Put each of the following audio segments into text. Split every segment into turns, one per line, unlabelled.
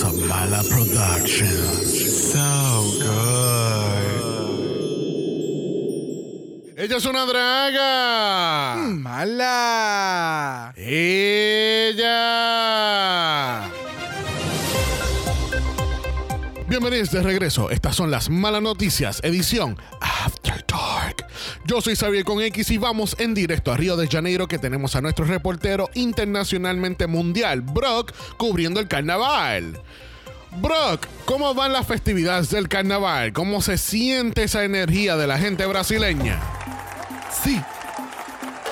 of Mala Productions. So good. Ella es una draga.
Mala.
Ella. Bienvenidos de regreso. Estas son las malas noticias, edición After Dark. Yo soy Xavier con X y vamos en directo a Río de Janeiro que tenemos a nuestro reportero internacionalmente mundial, Brock, cubriendo el carnaval. Brock, ¿cómo van las festividades del carnaval? ¿Cómo se siente esa energía de la gente brasileña?
Sí.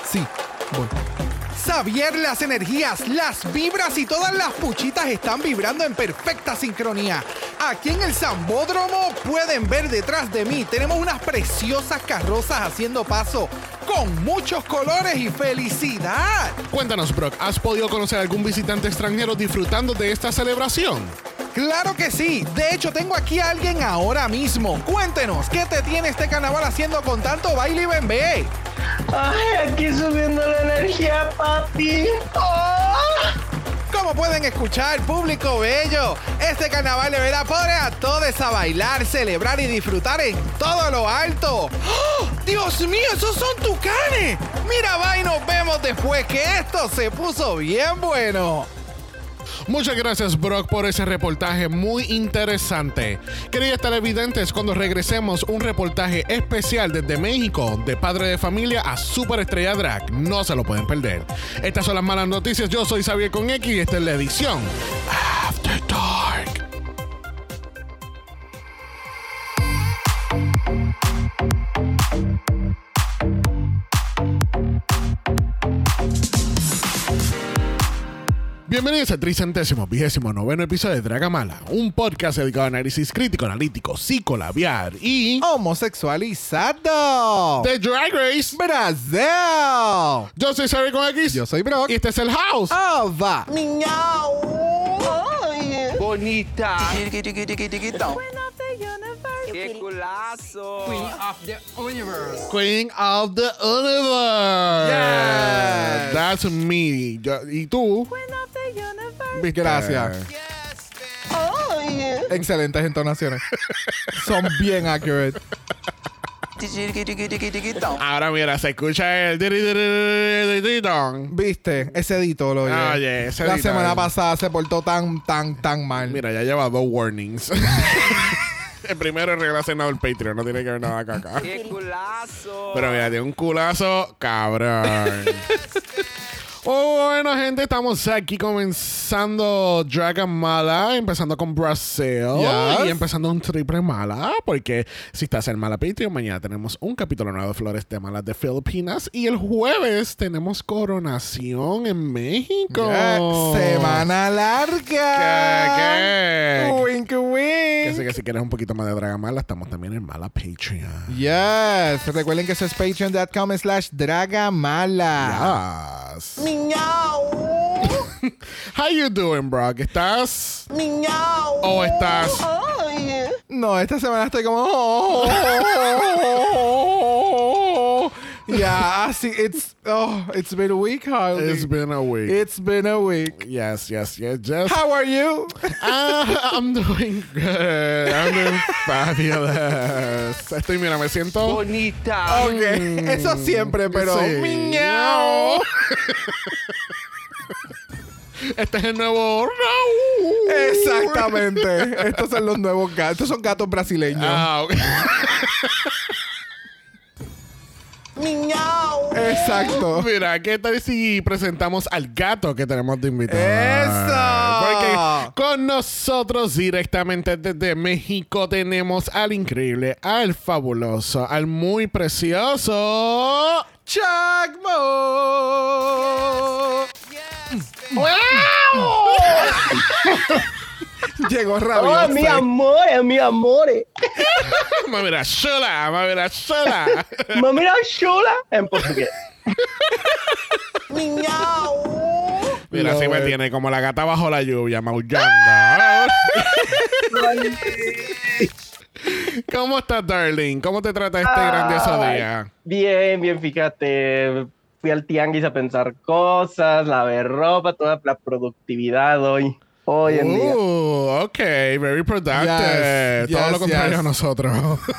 Sí. Voy. Xavier, las energías, las vibras y todas las puchitas están vibrando en perfecta sincronía. Aquí en el Zambódromo pueden ver detrás de mí, tenemos unas preciosas carrozas haciendo paso con muchos colores y felicidad.
Cuéntanos, Brock, ¿has podido conocer a algún visitante extranjero disfrutando de esta celebración?
Claro que sí. De hecho, tengo aquí a alguien ahora mismo. Cuéntenos, ¿qué te tiene este carnaval haciendo con tanto baile y bembé?
Ay, aquí subiendo la energía, papi. ¡Oh!
Como pueden escuchar, público bello, este carnaval de verdad pone a todos a bailar, celebrar y disfrutar en todo lo alto. ¡Oh! ¡Dios mío, esos son tucanes! Mira, va y nos vemos después que esto se puso bien bueno.
Muchas gracias, Brock, por ese reportaje muy interesante. Queridos televidentes, cuando regresemos, un reportaje especial desde México, de padre de familia a superestrella drag. No se lo pueden perder. Estas son las malas noticias. Yo soy Xavier con X y esta es la edición After Dark. Bienvenidos al tricentésimo vigésimo noveno episodio de Dragamala, un podcast dedicado a análisis crítico, analítico, psicolabiar y
Homosexualizado.
de Drag Race.
Brasil.
Yo soy Xavier con X.
Yo soy Brock.
Y este es el House.
Ova.
Miau. Bonita. Qué culazo.
Queen of the Universe.
Yes.
That's me. Yo- ¿Y tú?
Gracias. Excelentes entonaciones. Son bien accurate.
Ahora mira, se escucha el. diri, diri, diri, diri, dong.
¿Viste? Ese edito lo oye.
Ah, ese
La
edito,
semana
eh.
pasada se portó tan, tan, tan mal.
Mira, ya lleva dos warnings. el primero es relacionado al Patreon, no tiene que ver nada acá. acá.
Qué culazo.
Pero mira, tiene un culazo cabrón. Bueno, gente, estamos aquí comenzando Dragon Mala, empezando con Brasil
Yes.
y empezando un triple mala, porque si estás en Mala Patreon, mañana tenemos un capítulo nuevo de Flores de Malas de Filipinas y el jueves tenemos coronación en México.
Semana larga.
¿Qué, qué?
Wink,
Que
wink.
que si quieres un poquito más de Dragon Mala, estamos también en Mala Patreon.
Yes. Recuerden que eso es patreon.com slash dragamala.
Yes.
Miau.
How you doing, Brock? ¿Estás
Miau.
o estás
Ay.
No, esta semana estoy como... yeah, así, it's, oh, it's been a week, Harley.
It's been a week.
It's been a week.
yes, yes, yes. Just
How are you?
Ah, I'm doing good. I'm doing fabulous. Estoy, mira, me siento.
Bonita.
Ok, eso siempre, pero...
Sí.
Miau.
Este es el nuevo. Raúl.
Exactamente. Estos son los nuevos gatos. Estos son gatos brasileños.
Ah.
Miau.
Exacto.
Mira, ¿qué tal si presentamos al gato que tenemos de invitado?
¡Eso!
Porque con nosotros directamente desde México tenemos al increíble, al fabuloso, al muy precioso.
Chacmo. Llegó
Oh,
rabioso.
mi amore, mi amore.
Mamira chula, mamira chula.
Mamira chula en portugués.
Mira, así me
Lord.
tiene como la gata bajo la lluvia, maullando. ¿Cómo estás, darling? ¿Cómo te trata este grandioso
Ay,
día?
Bien, bien, fíjate. Fui al tianguis a pensar cosas, lavé ropa, toda la productividad hoy. Hoy en día.
Uh, ok, very productive.
Yes,
Todo
yes,
lo contrario
yes.
a nosotros.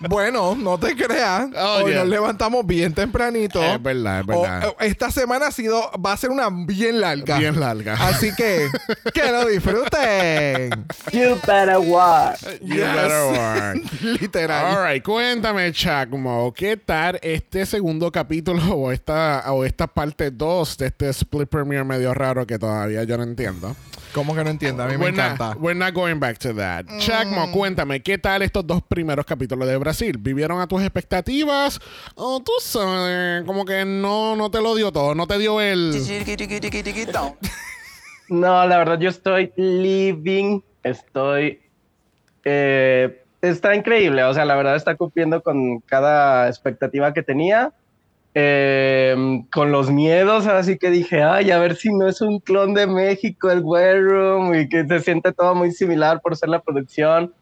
Bueno, no te creas.
Oh,
Hoy
yeah.
nos levantamos bien tempranito.
Es verdad, es verdad.
O- o- esta semana ha sido, va a ser una bien larga.
Bien larga.
Así que, que lo disfruten.
You better watch.
You
Yes.
better work.
Literal.
All right, cuéntame, Chacmo, ¿qué tal este segundo capítulo o esta, o esta parte 2 de este split premiere medio raro que todavía yo no entiendo?
¿Cómo que no entiendo? A mí me
We're not-
encanta.
we're not going back to that.
Mm.
Chacmo, cuéntame, ¿qué tal estos dos primeros capítulos de Brasil? ¿Vivieron a tus expectativas? O tú sabes, como que no, no te lo dio todo, no te dio el...
No, la verdad, yo estoy living. Estoy. eh, está increíble. O sea, la verdad está cumpliendo con cada expectativa que tenía. Eh, con los miedos, así que dije, ay, a ver si no es un clon de México, el War Room, y que se siente todo muy similar por ser la producción.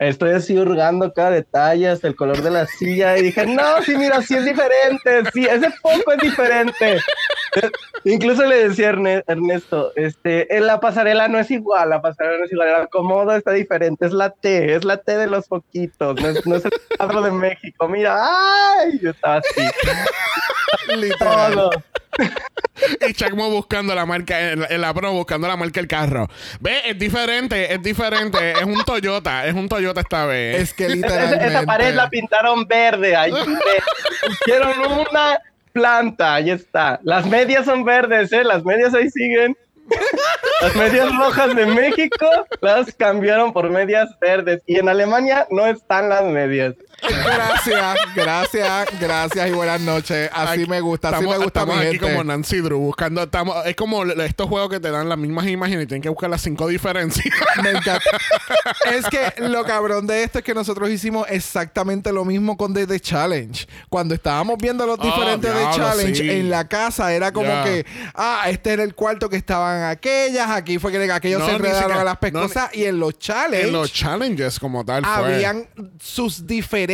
Estoy así hurgando cada detalle, hasta el color de la silla, y dije, no, sí, mira, sí es diferente, sí, ese poco es diferente. Incluso le decía a Ernesto, este, en la pasarela no es igual, la pasarela no es igual, el acomodo está diferente, es la T, es la T de los poquitos, no es, no es el cuadro de México, mira, ay, yo estaba así,
Literal.
todo.
Y Chacmo buscando la marca, en la, en la pro buscando la marca del carro. Ve, es diferente, es diferente. Es un Toyota, es un Toyota esta vez.
Es que
Esa-
literalmente.
Esa pared la pintaron verde. Ahí hicieron una planta. Ahí está. Las medias son verdes, ¿eh? Las medias ahí siguen. Las medias rojas de México las cambiaron por medias verdes. Y en Alemania no están las medias.
Gracias, gracias, gracias y buenas noches. Así
Aquí-
me gusta, así
estamos,
me gusta mi
estamos aquí
gente.
como Nancy Drew buscando. Estamos, es como estos juegos que te dan las mismas imágenes y tienen que buscar las cinco diferencias.
Me encanta. es que lo cabrón de esto es que nosotros hicimos exactamente lo mismo con The, The Challenge. Cuando estábamos viendo los
Oh,
diferentes The
diablo,
Challenge
sí.
en la casa, era como que, ah, este era el cuarto que estaban aquellas, aquí fue que aquellos
No,
se enredaron
siquiera-
a las pescosas y en los Challenge
en los challenges como tal fue.
habían sus diferencias.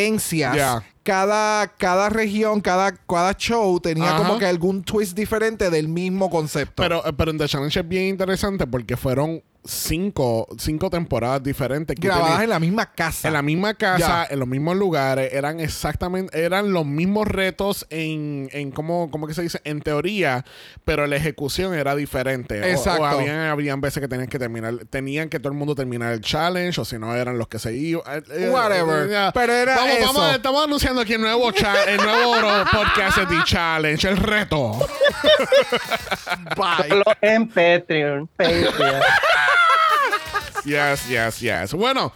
Ya.
Cada, cada región, cada, cada show tenía
Ajá.
como que algún twist diferente del mismo concepto.
Pero, pero en The Challenge es bien interesante porque fueron cinco, cinco temporadas diferentes. que
grabadas en la misma casa.
En la misma casa, en los mismos lugares, eran exactamente, eran los mismos retos en, en cómo, cómo que se dice, en teoría, pero la ejecución era diferente. O-
Exacto.
O, habían, habían veces que tenían que terminar, tenían que todo el mundo terminar el challenge, o si no eran los que se iban. eh, eh,
Whatever.
ya.
Pero era
vamos,
eso.
vamos, estamos anunciando aquí el nuevo, el nuevo podcast de The Challenge, el reto.
Bye.
Solo en Patreon. Patreon.
Yes, yes, yes. Bueno,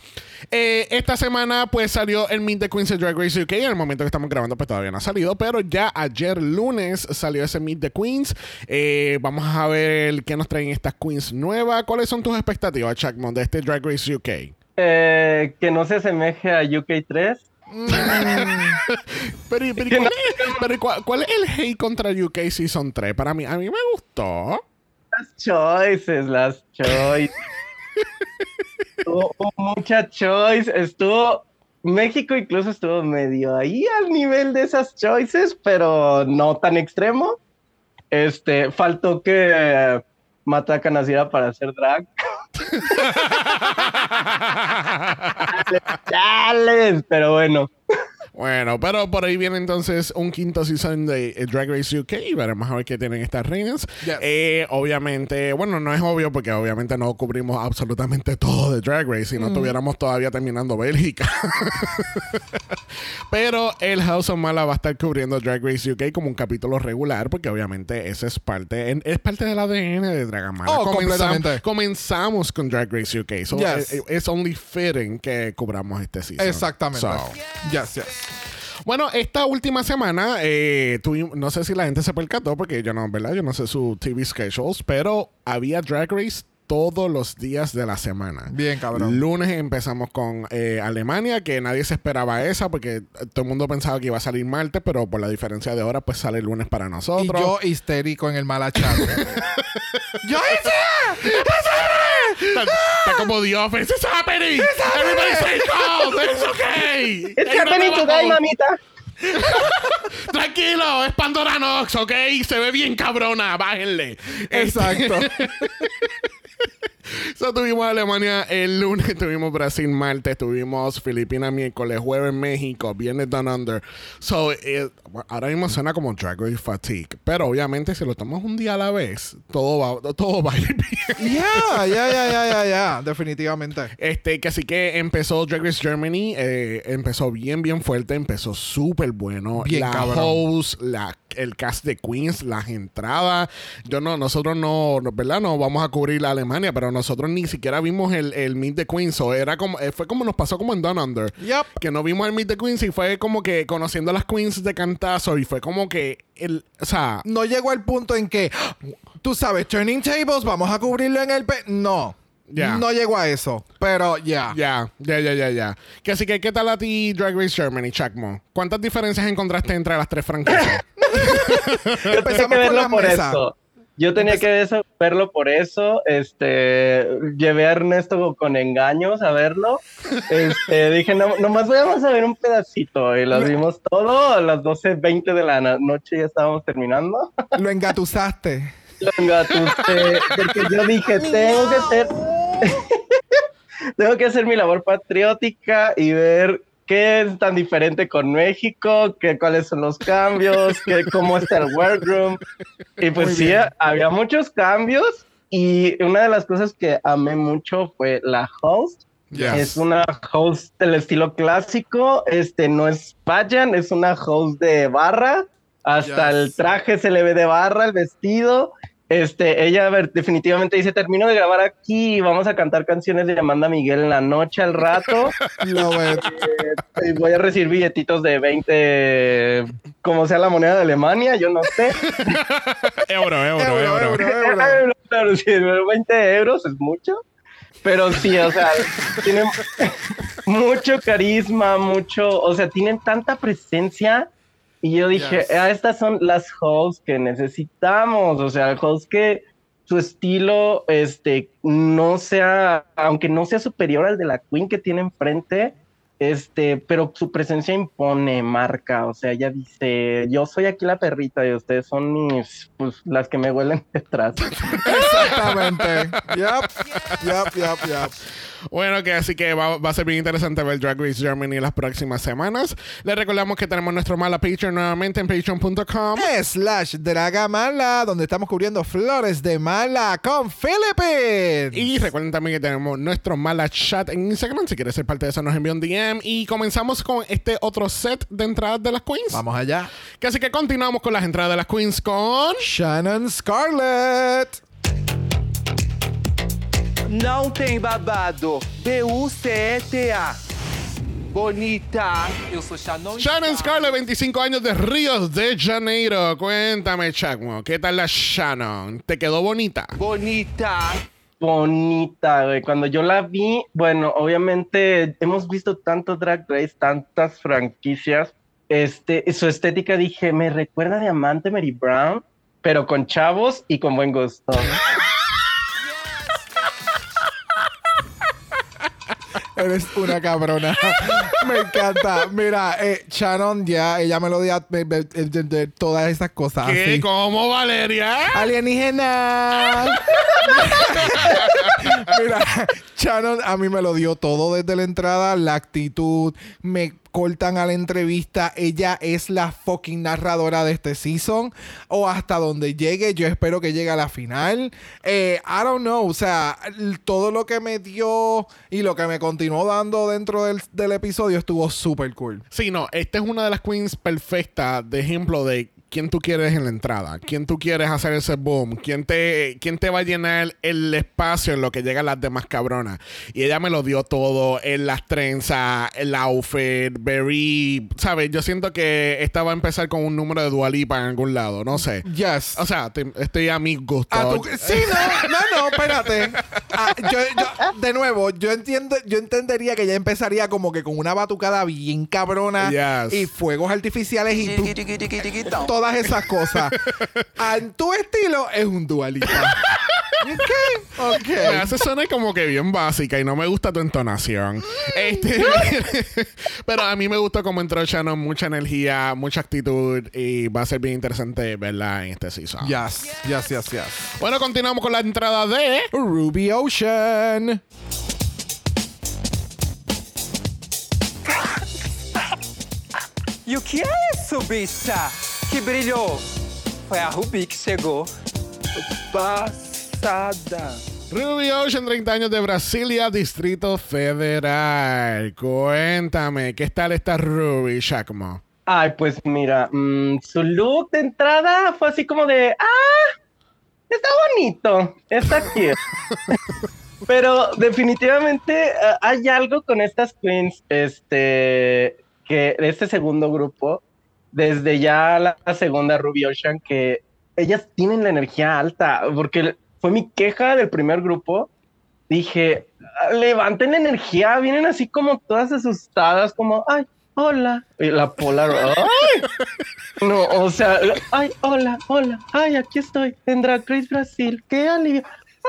eh, esta semana pues salió el Meet the Queens de Drag Race UK. En el momento que estamos grabando pues todavía no ha salido, pero ya ayer lunes salió ese Meet the Queens. Eh, vamos a ver qué nos traen estas queens nuevas. ¿Cuáles son tus expectativas, Chuckmon, de este Drag Race UK?
Eh, que no se asemeje a UK3.
Pero, y- pero, ¿y ¿cuál, es, pero ¿y cuál- cuál es el hate contra UK Season 3? Para mí, a mí me gustó.
Las choices, las choices. Mucha choice. Estuvo. México incluso estuvo medio ahí al nivel de esas choices, pero no tan extremo. Este, faltó que Mata a Nasira para hacer drag. Chales, pero bueno.
Bueno, pero por ahí viene entonces un quinto season de eh, Drag Race UK y veremos a ver qué tienen estas reinas.
Yes.
Eh, obviamente, bueno, no es obvio porque obviamente no cubrimos absolutamente todo de Drag Race si no estuviéramos todavía terminando Bélgica. pero el House of Mala va a estar cubriendo Drag Race UK como un capítulo regular porque obviamente ese es parte, en- es parte del ADN de Dragamala.
Oh, completamente.
comenzamos con Drag Race UK. So,
Yes.
eh, es only fitting que cubramos este season.
Exactamente.
So,
Yes, yes.
Bueno, esta última semana, eh, tuvimos- no sé si la gente se percató, porque yo no, ¿verdad? Yo no sé su TV schedules, pero había Drag Race todos los días de la semana.
Bien, cabrón.
Lunes empezamos con eh, Alemania, que nadie se esperaba esa, porque todo el mundo pensaba que iba a salir martes, pero por la diferencia de hora, pues sale el lunes para
Y
nosotros.
yo histérico en el malachate. ¡Yo hice!
Está, está como The Office. It's happening. Everybody stay calm. It's okay.
It's happening
nueva
today, mamita.
Tranquilo, es Pandora Nox, ¿ok? Se ve bien cabrona, bájenle.
Exacto.
So, tuvimos Alemania el lunes, tuvimos Brasil martes, tuvimos Filipinas miércoles, jueves México, viernes Down Under. So, eh, ahora mismo suena como Drag Race Fatigue, pero obviamente si lo tomamos un día a la vez, todo va, todo va a ir bien.
Ya, ya, ya, ya, ya, ya. Definitivamente.
Este, que así que empezó Drag Race Germany, eh, empezó bien, bien fuerte, empezó súper bueno.
Bien
la
cabrón.
host, la, el cast de Queens, las entradas. Yo no, nosotros no, no, ¿verdad? No vamos a cubrir la Alemania, pero nosotros ni siquiera vimos el, el Meet the Queens. O era como, eh, fue como nos pasó como en Down Under.
Yep.
Que no vimos el Meet the Queens y fue como que conociendo a las Queens de cantazo y fue como que el, o sea,
No llegó al punto en que, tú sabes, Turning Tables, vamos a cubrirlo en el... pe- no.
Ya.
No llegó a eso. Pero ya.
Ya, ya, ya, ya, ya. Que así que, ¿qué tal a ti Drag Race Germany, Chacmo? ¿Cuántas diferencias encontraste entre las tres franquicias?
Yo tenía que verlo por
mesa.
eso. Yo tenía que eso- verlo por eso. Este, llevé a Ernesto con engaños a verlo. Este, dije, no, nomás vamos a ver un pedacito. Y lo vimos todo a las 12.20 de la no- noche ya estábamos terminando.
Lo engatusaste.
Lo engatusé, porque yo dije, tengo que hacer, tengo que hacer mi labor patriótica y ver qué es tan diferente con México, qué, cuáles son los cambios, qué, cómo está el workroom. Y pues sí, había muchos cambios y una de las cosas que amé mucho fue la host.
Yes.
Es una host del estilo clásico, este no es pageant, es una host de barra, hasta
Yes.
el traje se le ve de barra, el vestido. Este, ella a ver, definitivamente dice, termino de grabar aquí y vamos a cantar canciones de Amanda Miguel en la noche al rato.
Ves.
y voy a recibir billetitos de 20, como sea la moneda de Alemania, yo no sé.
euro, euro,
Euro,
euro.
euro, euro.
Claro, sí, 20 euros es mucho. Pero sí, o sea, tienen mucho carisma, mucho, o sea, tienen tanta presencia. Y yo dije,
Yes.
ah, estas son las hosts que necesitamos, o sea, hosts que su estilo, este, no sea, aunque no sea superior al de la Queen que tiene enfrente, este, pero su presencia impone, marca, o sea, ella dice, yo soy aquí la perrita y ustedes son mis, pues, las que me huelen detrás.
Exactamente. Yup. Yup, yup, yup.
Bueno, que así que va, va a ser bien interesante ver Drag Race Germany las próximas semanas. Les recordamos que tenemos nuestro mala Patreon nuevamente en patreon.com.
Slash Dragamala, donde estamos cubriendo flores de mala con Philippines.
Y recuerden también que tenemos nuestro mala chat en Instagram. Si quieres ser parte de eso, nos envía un DM. Y comenzamos con este otro set de entradas de las Queens.
Vamos allá.
Que así que continuamos con las entradas de las Queens con.
Shannon Scarlett.
Não tem babado. B-U-C-E-T-A. Bonita. Eu sou Shannon.
Shannon Scarlett, 25 años de Río de Janeiro. Cuéntame, Chacmo, ¿qué tal la Shannon? ¿Te quedó bonita?
Bonita.
bonita, güey. Cuando yo la vi, bueno, obviamente hemos visto tanto Drag Race, tantas franquicias. Este, su estética dije, me recuerda a Diamante Mary Brown, pero con chavos y con buen gusto.
Eres una cabrona. me encanta. Mira, eh, Shannon ya, ella me lo dio todas esas cosas.
¿Qué?
así.
¿Cómo, Valeria?
Alienígena. Mira, Shannon a mí me lo dio todo desde la entrada, la actitud, me cortan a la entrevista, ella es la fucking narradora de este season o hasta donde llegue, yo espero que llegue a la final. Eh, I don't know, o sea, todo lo que me dio y lo que me continuó dando dentro del, del episodio estuvo súper cool.
Sí, no, esta es una de las queens perfectas de ejemplo de quién tú quieres en la entrada, quién tú quieres hacer ese boom, quién te, quién te va a llenar el espacio en lo que llegan las demás cabronas. Y ella me lo dio todo en las trenzas, el outfit, very, ¿sabes? Yo siento que esta va a empezar con un número de Dualipa en algún lado, no sé.
Yes.
O sea, te- estoy a mi gusto.
Ah, tú- sí, no, no, no, espérate. Ah, yo, yo- de nuevo, yo entiendo, yo entendería que ya empezaría como que con una batucada bien cabrona
Yes.
y fuegos artificiales y tú- todas esas cosas. En tu estilo es un dualista. Ok.
Me hace sonar como que bien básica y no me gusta tu entonación. Este, pero a mí me gusta cómo entró Shannon, mucha energía, mucha actitud y va a ser bien interesante verla en este season.
Yes, yes, yes, yes.
Bueno, continuamos con la entrada de
Ruby Ocean.
E o que é isso, bicha? Que brilhou? Foi a Ruby que chegou. Passada.
Ruby Ocean, 30 años de Brasilia, Distrito Federal. Cuéntame, ¿qué tal está Ruby, Shakmo?
Ay, pues mira, mm, su look de entrada fue así como de, ah, está bonito, está cute. Pero definitivamente eh, hay algo con estas queens, este, que de este segundo grupo, desde ya la, la segunda Ruby Ocean, que ellas tienen la energía alta, porque fue mi queja del primer grupo. Dije, "Ah, levanten la energía, vienen así como todas asustadas, como, ay, hola. Y la Polar, ay. No, o sea, ay, hola, hola, ay, aquí estoy, en Drag Race Brasil, qué alivio. Ah.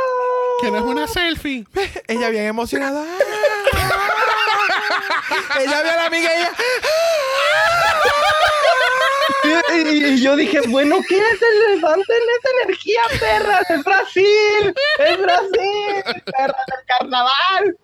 ¿Quieres una selfie?
Ella bien emocionada. ella vio a la amiga y ella.
Y, yo dije, bueno, ¿qué es el levanten esa energía, perras? ¡Es Brasil! ¡Es Brasil! ¡Perras del carnaval!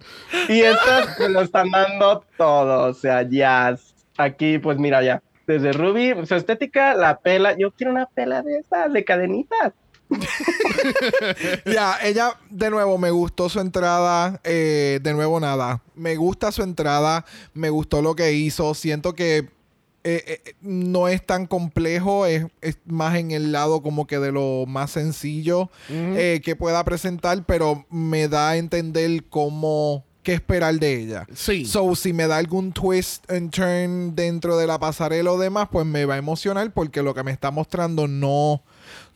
Y estas me lo están dando todo, o sea, ya. Aquí, pues mira, ya. Desde Ruby, su estética, la pela. Yo quiero una pela de esas, de cadenitas.
Ya, ella, de nuevo, me gustó su entrada. eh, de nuevo, nada. Me gusta su entrada. Me gustó lo que hizo. Siento que eh, eh, no es tan complejo. Es, es más en el lado como que de lo más sencillo eh, que pueda presentar. Pero me da a entender cómo... ¿Qué esperar de ella?
Sí.
So, si me da algún twist and turn dentro de la pasarela o demás, pues me va a emocionar porque lo que me está mostrando no,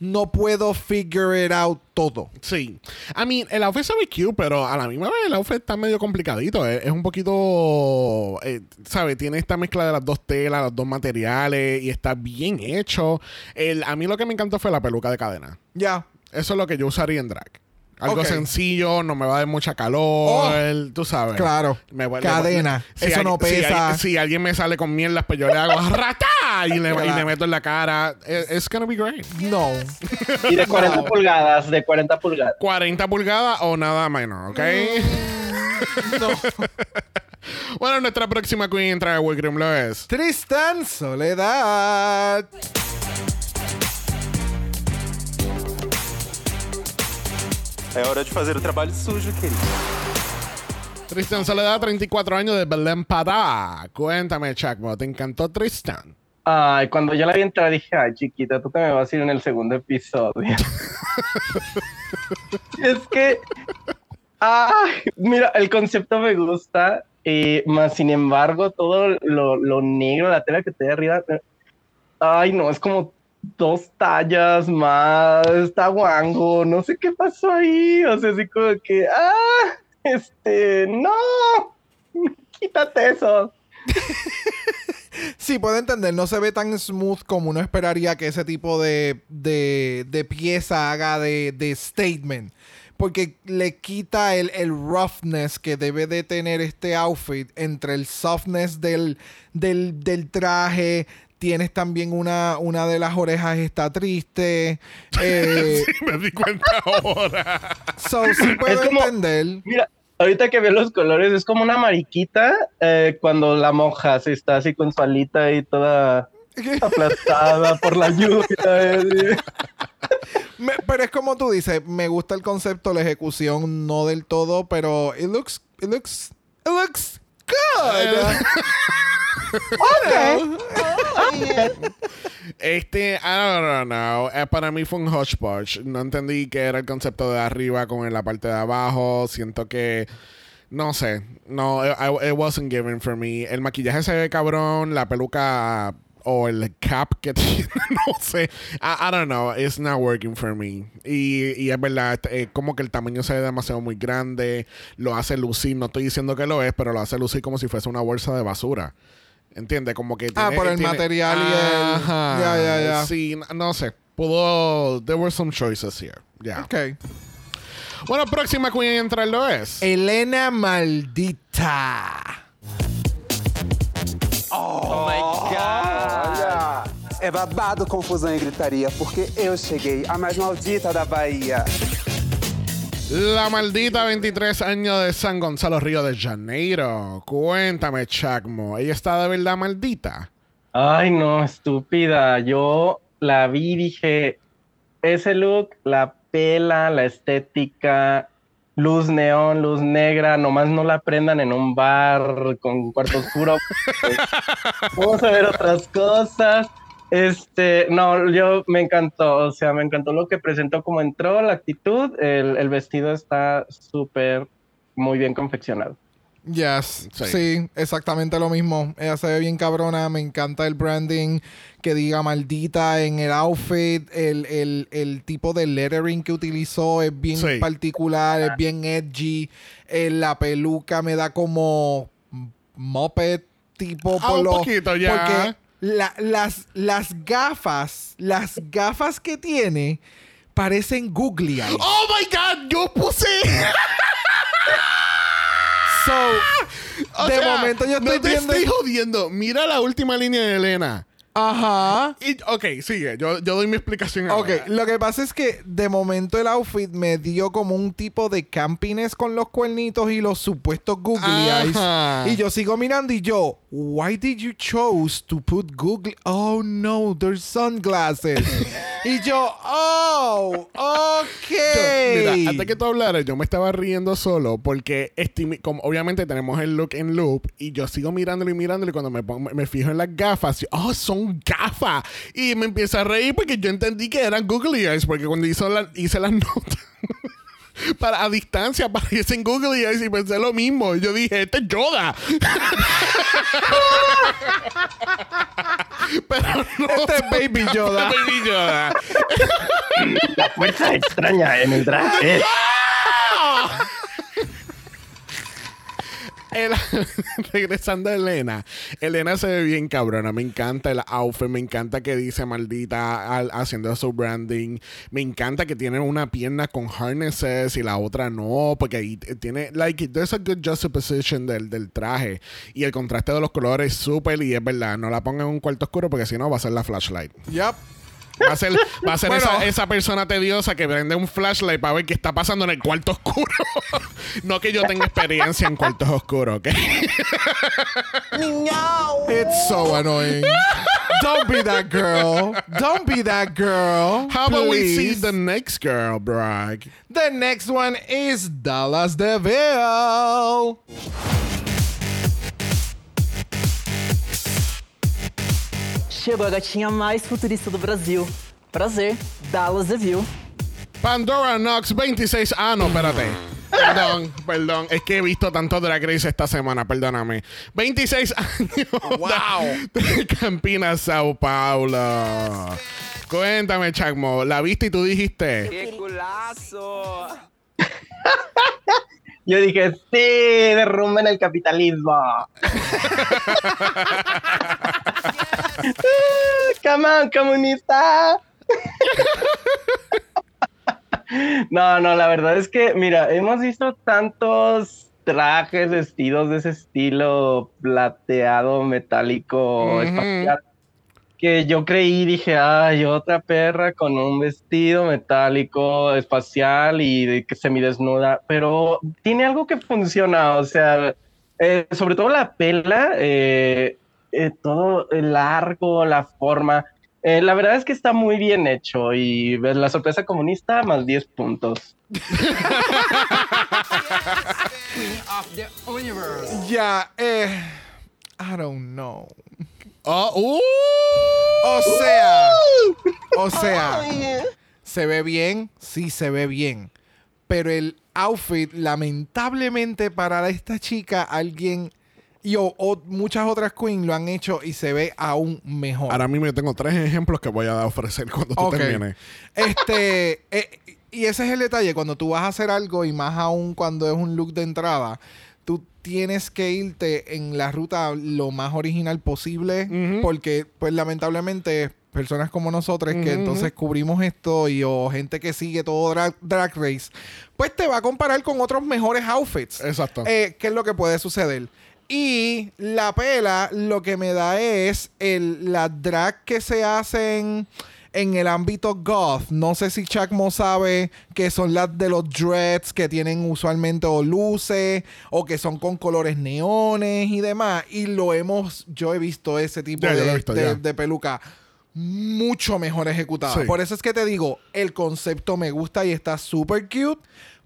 no puedo figure it out todo.
Sí. I mean, el outfit se ve cute, pero a la misma vez el outfit está medio complicadito. Es, es un poquito, eh, ¿sabes? Tiene esta mezcla de las dos telas, los dos materiales y está bien hecho. El, a mí lo que me encantó fue la peluca de cadena.
Ya.
Eso es lo que yo usaría en drag. Algo sencillo, no me va a dar mucha calor,
Oh.
tú sabes.
Claro.
Me voy-
Cadena.
Si
Eso no
si
pesa.
Si, alguien me sale con mierdas, pues yo le hago rata y le, y le
Claro.
meto en la cara. It- It's gonna be great.
No.
Y de 40 pulgadas, de 40 pulgadas.
40 pulgadas o nada menos, ¿ok?
no.
bueno, nuestra próxima queen entra de Wickroom lo es.
Tristan Soledad.
É hora de fazer o trabalho sujo, querido.
Tristan Soledad, 34 años de Belén Pará. Cuéntame, Chacmo, ¿te encantó Tristan?
Ay, cuando yo la vi entrar dije, ay, chiquita, tú te me vas a ir en el segundo episodio. es que, ay, mira, el concepto me gusta, y más sin embargo, todo lo, lo negro, la tela que te de arriba, eh, ay, no, es como dos tallas más, está guango, no sé qué pasó ahí, o sea, así como que, ah, este, no, quítate eso.
Sí, puedo entender. No se ve tan smooth como uno esperaría que ese tipo de, de, de pieza haga de, de statement. Porque le quita el, el roughness que debe de tener este outfit entre el softness del, del, del traje. Tienes también una, una de las orejas está triste. Eh,
Sí, me di cuenta ahora.
so, sí puedo
Es como-
entender.
Mira, ahorita que veo los colores, es como una mariquita eh, cuando la mojas y está así con su alita y toda aplastada por la lluvia. eh.
Me- pero es como tú dices, me gusta el concepto, la ejecución no del todo, pero it looks, it looks, it looks good.
Este, I don't know. Eh, para mí fue un hodgepodge. No entendí qué era el concepto de arriba con la parte de abajo. Siento que. No sé. No, it wasn't given for me. El maquillaje se ve cabrón. La peluca o el cap que tiene, no sé. I, don't know. It's not working for me. Y, es verdad, eh, como que el tamaño se ve demasiado muy grande. Lo hace lucir. No estoy diciendo que lo es, pero lo hace lucir como si fuese una bolsa de basura. ¿Entiendes? Como que
Ah,
tiene-
por el
tiene-
material y el-
Ajá.
Ya, ya, ya.
Sí, no sé. Pudo... There were some choices here. Yeah.
Ok.
Bueno, próxima queen en entrarlo es.
Elena Maldita.
Oh, my God.
Olha, é babado, confusão e gritaria, porque eu cheguei, a mais maldita da Bahia.
La maldita 23 años de San Gonzalo Río de Janeiro. Cuéntame, Chacmo. ¿Ella está de verdad maldita?
Ay, no, estúpida. Yo la vi y dije, ese look, la pela, la estética, luz neón, luz negra, nomás no la prendan en un bar con cuarto oscuro. Vamos a ver otras cosas. Este, no, yo me encantó, o sea, me encantó lo que presentó, como entró, la actitud, el, el vestido está súper, muy bien confeccionado.
Yes,
Sí.
sí. exactamente lo mismo. Ella se ve bien cabrona, me encanta el branding, que diga maldita en el outfit, el, el- el tipo de lettering que utilizó es bien
Sí.
particular, es bien edgy, Eh, la peluca me da como moped tipo
Ah,
por
un
lo-
poquito, ya.
La- las, las gafas, las gafas que tiene parecen googly eyes.
¡Oh, my God! ¡Yo puse!
So,
O
de
sea,
momento yo estoy
no te
viendo...
estoy jodiendo. Mira la última línea de Elena.
Ajá.
Y, ok, sigue. Yo, yo doy mi explicación
Ok,
ahora.
lo que pasa es que de momento el outfit me dio como un tipo de campines con los cuernitos y los supuestos googly eyes. Y yo sigo mirando y yo, why did you chose to put googly? Oh no, they're sunglasses. y yo, oh, ok.
Yo- mira, antes que tú hablaras, yo me estaba riendo solo porque como obviamente tenemos el look en loop y yo sigo mirándolo y mirándolo y cuando me, pongo- me fijo en las gafas, yo, oh, son gafas. Y me empiezo a reír porque yo entendí que eran googly eyes porque cuando hizo la- hice las notas para a distancia parecen googly eyes y pensé lo mismo. Y yo dije, este es Yoda. Pero no.
Este es Baby Yoda.
Baby Yoda.
La fuerza extraña en el drag.
regresando a Elena. Elena se ve bien cabrona. Me encanta el outfit. Me encanta que dice maldita al- haciendo su branding. Me encanta que tiene una pierna con harnesses y la otra no. Porque ahí tiene, like, there's a good juxtaposition del, del traje. Y el contraste de los colores súper. Y es verdad, no la pongan en un cuarto oscuro porque si no va a ser la flashlight.
Yep.
Va a ser, va a ser
Bueno.
esa, esa persona tediosa que prende un flashlight para ver qué está pasando en el cuarto oscuro. no que yo tenga experiencia en cuartos oscuros, ¿ok?
It's so annoying. Don't be that girl. Don't be that girl.
How about we see the next girl, Bragg?
The next one is Dallas DeVille.
Chegou a gatinha mais futurista do Brasil. Prazer, Dallas DeVille.
Pandora Knox 26. Ah, no, espérate. Perdón, perdón. Es que he visto tanto Drag Race esta semana, perdóname. 26 años.
Wow.
De Campina, Sao Paulo. Cuéntame, Chacmo. ¿La viste y tú dijiste?
Que culazo!
Yo dije, sí, derrumben el capitalismo. Come on, comunista. No, no, la verdad es que, mira, hemos visto tantos trajes, vestidos de ese estilo plateado, metálico, espacial, que yo creí, dije, ay, otra perra con un vestido metálico, espacial y de que semidesnuda, pero tiene algo que funciona, o sea, eh, sobre todo la pela, eh, eh, todo el arco, la forma. Eh, la verdad es que está muy bien hecho y la sorpresa comunista más 10 puntos.
Ya, eh. I don't know.
Oh, uh.
O sea, o sea, se ve bien, sí se ve bien. Pero el outfit, lamentablemente para esta chica, alguien y o, o muchas otras queens lo han hecho y se ve aún mejor.
Ahora mismo yo tengo tres ejemplos que voy a ofrecer cuando tú termines.
Este, eh, y ese es el detalle, cuando tú vas a hacer algo y más aún cuando es un look de entrada, tú tienes que irte en la ruta lo más original posible porque pues lamentablemente personas como nosotros que entonces cubrimos esto y o gente que sigue todo Drag, Drag Race, pues te va a comparar con otros mejores outfits.
Exacto.
Eh, ¿Qué es lo que puede suceder? Y la pela lo que me da es el, la drag que se hacen en el ámbito goth. No sé si Chacmo sabe que son las de los dreads que tienen usualmente o luces o que son con colores neones y demás. Y lo hemos, yo he visto ese tipo de,
visto,
peluca mucho mejor ejecutada.
Sí.
Por eso es que te digo, el concepto me gusta y está súper cute,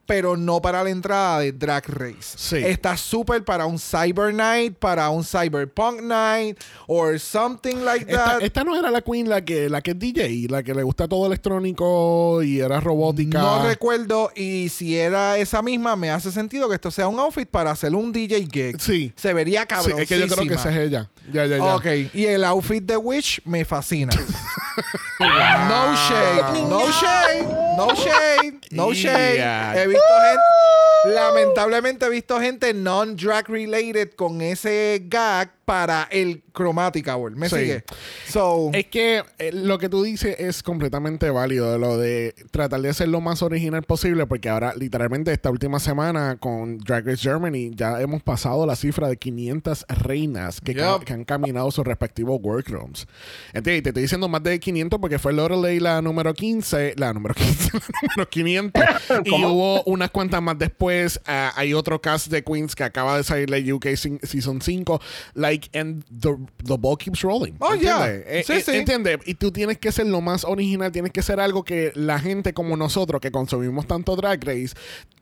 pero no para la entrada de Drag Race.
Sí.
Está súper para un Cyber Night, para un Cyberpunk Night, or something like that.
esta no era la queen la que, la que es DJ, la que le gusta todo electrónico y era robótica.
No recuerdo, y si era esa misma, me hace sentido que esto sea un outfit para hacer un DJ gig.
Sí.
Se vería
Sí,
cabrón.
es que yo creo que esa es ella. Ya, ya, ya.
Ok, y el outfit de Witch me fascina. no shade, no shade, no shade, no shade.
Yeah.
He visto gente, lamentablemente he visto gente non-drag related con ese gag para el Chromatic Hour. ¿Me
Sí.
sigue? So,
Es que eh, lo que tú dices es completamente válido, lo de tratar de ser lo más original posible, porque ahora literalmente esta última semana con Drag Race Germany ya hemos pasado la cifra de 500 reinas que, han caminado sus respectivos workrooms. ¿Entiendes? Y te estoy diciendo más de 500 porque fue Lorelei la número 15, la número 15, la número 500, y hubo unas cuantas más después. Ah, hay otro cast de Queens que acaba de salir de UK Season 5, like, and the, the ball keeps rolling.
Oh, yeah.
Eh,
Sí,
eh,
sí.
¿Entiendes? Y tú tienes que ser lo más original, tienes que ser algo que la gente como nosotros que consumimos tanto Drag Race,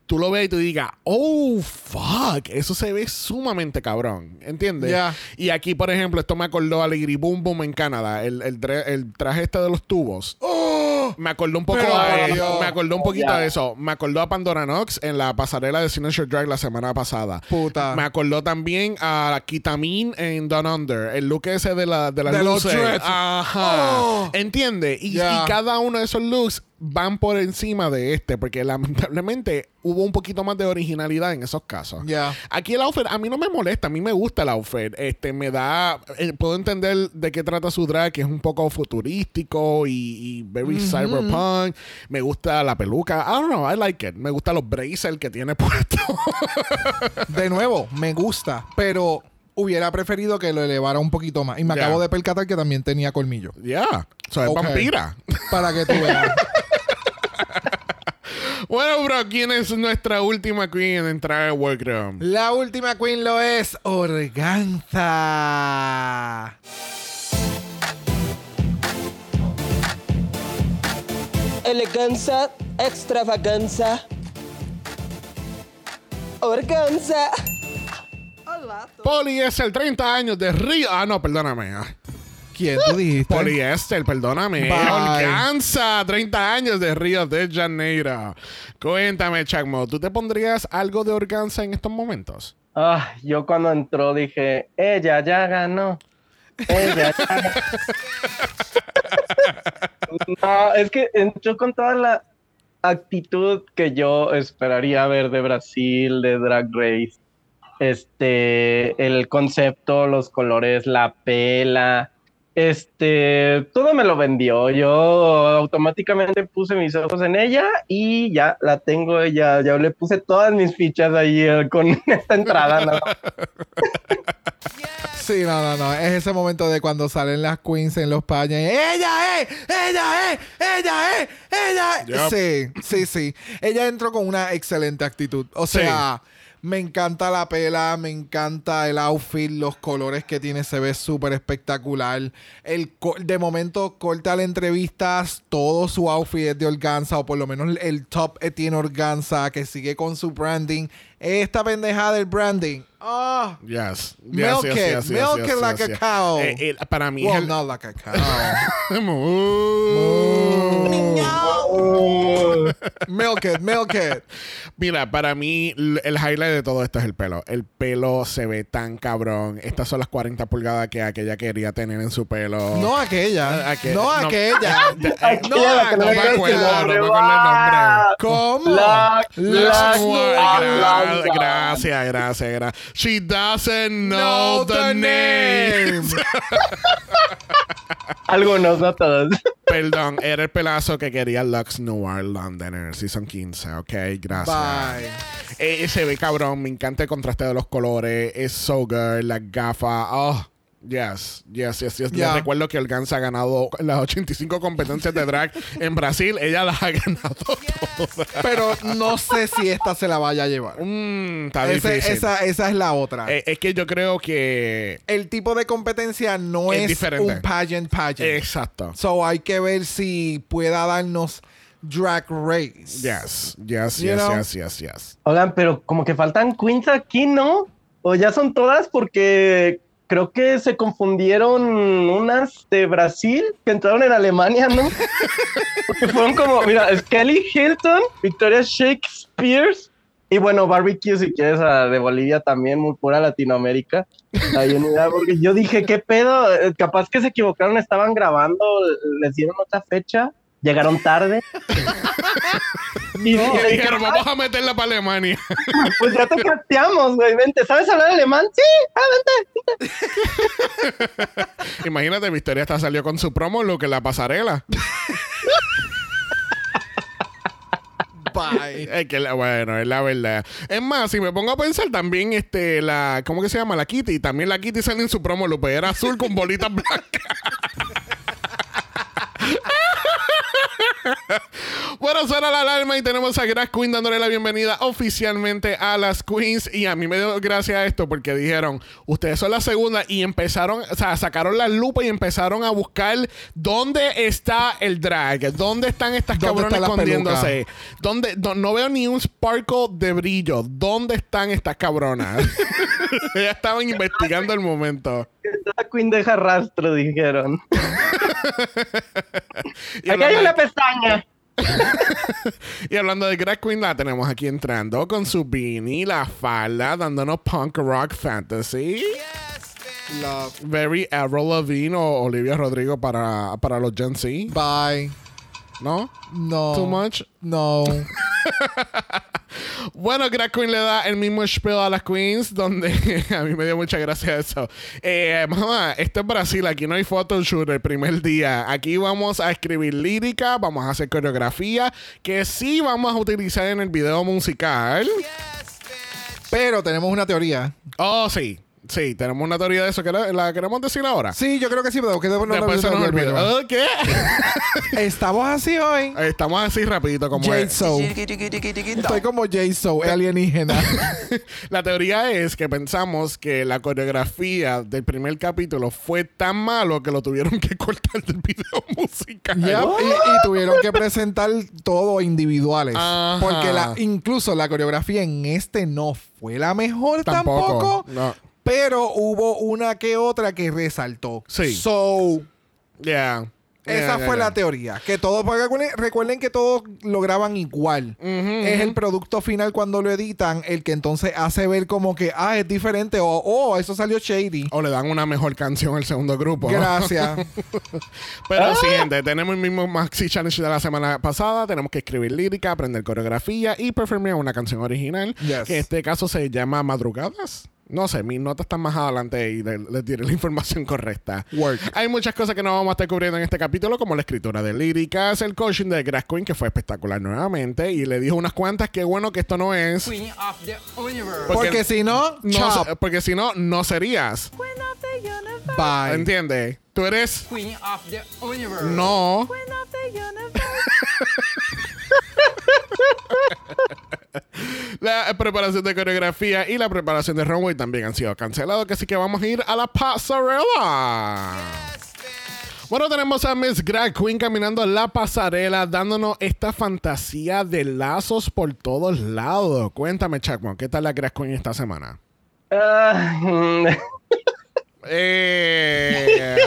tú lo veas y tú digas, oh, fuck, eso se ve sumamente cabrón, ¿entiendes?
Ya.
Y aquí, por ejemplo, esto me acordó a Ligri Boom Boom en Canadá, el, el, traje este de los tubos. Me acordó un poco a, me acordó un poquito de eso. Me acordó a Pandora Nox en la pasarela de Signature Drag la semana pasada.
Puta.
Me acordó también a Kitamin en Down Under. El look ese de, la, de las
De los
luces.
dreads.
Ajá.
Oh.
¿Entiendes? Y,
Ya.
y cada uno de esos looks van por encima de este, porque lamentablemente hubo un poquito más de originalidad en esos casos.
Ya.
Aquí el outfit a mí no me molesta, a mí me gusta el outfit. Este me da eh, puedo entender de qué trata su drag, que es un poco futurístico y, y very cyberpunk. Me gusta la peluca. I don't know, I like it. Me gustan los bracelets que tiene puesto.
de nuevo, me gusta, pero hubiera preferido que lo elevara un poquito más. Y me
Ya.
acabo de percatar que también tenía colmillo.
yeah. So, es
Ok.
vampira.
Para que tú veas.
bueno, bro, ¿quién es nuestra última queen en entrar al workroom?
La última queen lo es Organza.
elegancia, extravaganza, organza.
Poliéster, 30 años de Río. Ah, no, perdóname.
¿Quién tú dijiste?
Poliéster, perdóname. Alcanza 30 años de Río de Janeiro. Cuéntame, Chacmo, ¿tú te pondrías algo de organza en estos momentos?
Ah, yo cuando entró dije, ella ya ganó. Ella ya ganó. no, es que entró con toda la actitud que yo esperaría ver de Brasil, de Drag Race. Este, el concepto, los colores, la pela. Este, todo me lo vendió. Yo automáticamente puse mis ojos en ella y ya la tengo. Ya, ya le puse todas mis fichas ahí eh, con esta entrada. ¿no?
Sí, no, no, no. Es ese momento de cuando salen las queens en los paños. y, ¡Ella es! ¡Ella es! ¡Ella es! ¡Ella es! Sí, sí, sí. Ella entró con una excelente actitud. O
Sí.
Me encanta la pela, me encanta el outfit, los colores que tiene, se ve súper espectacular. El de momento corta las entrevistas, todo su outfit es de organza, o por lo menos el top tiene organza, que sigue con su branding. Esta pendejada del branding. ¡Ah!
Yes.
Milk
yes,
it.
yes, yes,
Milk
yes,
it
yes,
like a cow.
Eh, eh, para mí
Well,
es el...
not like a cow.
No.
Milk it, milk it.
Mira, para mí el highlight de todo esto es el pelo. El pelo se ve tan cabrón. Estas son las 40 pulgadas que aquella quería tener en su pelo.
No aquella.
Aqu-
no,
no.
aquella.
No,
Aquella, la que
no
no
me
me
acuerdo, no me acuerdo el nombre.
¿Cómo?
La- la- la-
gracias, gracias, gracias. She doesn't know
No,
the,
the
name.
Algunos, no todos.
Perdón, era el pelazo que quería Lux Noir Londoner, Season 15, ok, gracias.
Bye.
Eh, se ve cabrón, me encanta el contraste de los colores, es so good, las gafas, oh, yes, yes, yes, yes.
Ya.
Les recuerdo que Organza ha ganado las 85 competencias de drag en Brasil, ella las ha ganado todas.
Pero no sé si esta se la vaya a llevar.
Mm, está
Ese-
difícil.
esa, esa es la otra.
Eh, es que yo creo que...
el tipo de competencia no
Es
es,
diferente.
un pageant pageant.
Exacto.
So hay que ver si pueda darnos Drag Race.
Yes, yes,
You
yes,
know?
yes, yes, yes.
Oigan, pero como que faltan queens aquí, ¿no? O ya son todas porque creo que se confundieron unas de Brasil que entraron en Alemania, ¿no? Porque fueron como, mira, es Kelly Hilton, Victoria Shakespeare y bueno, Barbecue, si quieres, a- de Bolivia también, muy pura Latinoamérica. Ahí unidad, porque yo dije, ¿qué pedo? Eh, Capaz que se equivocaron, estaban grabando, les dieron otra fecha, llegaron tarde. Y,
y- dijeron, vamos a meterla para Alemania.
pues ya te casteamos, güey. Vente, ¿sabes hablar alemán? Sí, ah, vente.
Imagínate, Victoria hasta salió con su promo look en la pasarela.
Bye.
Es que la- bueno, es la verdad. Es más, si me pongo a pensar también, este, la, ¿cómo que se llama? La Kitty. También la Kitty sale en su promo pero era azul con bolitas blancas. Bueno, suena la alarma y tenemos a Grass Queen dándole la bienvenida oficialmente a las Queens. Y a mí me dio gracia esto porque dijeron, ustedes son la segunda y empezaron, o sea, sacaron la lupa y empezaron a buscar dónde está el drag, dónde están estas
¿Dónde
cabronas
están las
escondiéndose. ¿Dónde, do- no veo ni un sparkle de brillo. ¿Dónde están estas cabronas? ya estaban investigando el momento.
La Queen deja rastro, dijeron. Aquí hay una pestaña.
Y hablando de Drag Queen, la tenemos aquí entrando con su beanie, la falda, dándonos punk rock fantasy.
Love.
Very Avril Lavigne o Olivia Rodrigo para, para los Gen Z.
Bye.
¿No?
No.
Too much.
No.
Bueno, Drag Queen le da el mismo spiel a las queens, donde a mí me dio mucha gracia eso. Eh, mamá, esto es Brasil, aquí no hay photoshoot el primer día. Aquí vamos a escribir lírica, vamos a hacer coreografía, que sí vamos a utilizar en el video musical.
Pero tenemos una teoría.
Oh, sí. Sí, tenemos una teoría de eso. que ¿La, la queremos decir ahora?
Sí, yo creo que sí, pero que no, no,
Después se
no,
nos. Oh, ¿Qué?
Estamos así hoy.
Estamos así rapidito como
Jade
es.
So. Estoy como Jade So, alienígena.
La teoría es que pensamos que la coreografía del primer capítulo fue tan malo que lo tuvieron que cortar del video musical.
Yep, y, y tuvieron que presentar todo individuales.
Ajá.
Porque la, incluso la coreografía en este no fue la mejor
Tampoco.
tampoco.
No.
Pero hubo una que otra que resaltó.
Sí.
So,
Yeah.
esa
Yeah,
fue
yeah,
la teoría. Que todos, recuerden, recuerden que todos lo graban igual. es el producto final cuando lo editan el que entonces hace ver como que, ah, es diferente. O, oh, eso salió shady.
O le dan una mejor canción al segundo grupo.
Gracias.
Pero siguiente, tenemos el mismo Maxi Challenge de la semana pasada. Tenemos que escribir lírica, aprender coreografía y performar una canción original.
Yes.
Que en este caso se llama Madrugadas. No sé, mis notas están más adelante y le- les diré la información correcta.
Work.
Hay muchas cosas que no vamos a estar cubriendo en este capítulo, como la escritura de líricas, el coaching de Grass Queen, que fue espectacular nuevamente, y le dijo unas cuantas, qué bueno que esto no es.
Queen of the universe.
Porque-
Porque si no,
No, porque si no, no serías.
Bye.
¿Entiendes? Tú eres.
Queen of the universe.
No. La preparación de coreografía y la preparación de runway también han sido cancelados, así que vamos a ir a la pasarela. Bueno, tenemos a Miss Drag Queen caminando la pasarela, dándonos esta fantasía de lazos por todos lados. Cuéntame, Chacmo, ¿qué tal la Drag Queen esta semana?
Ah,
Eh,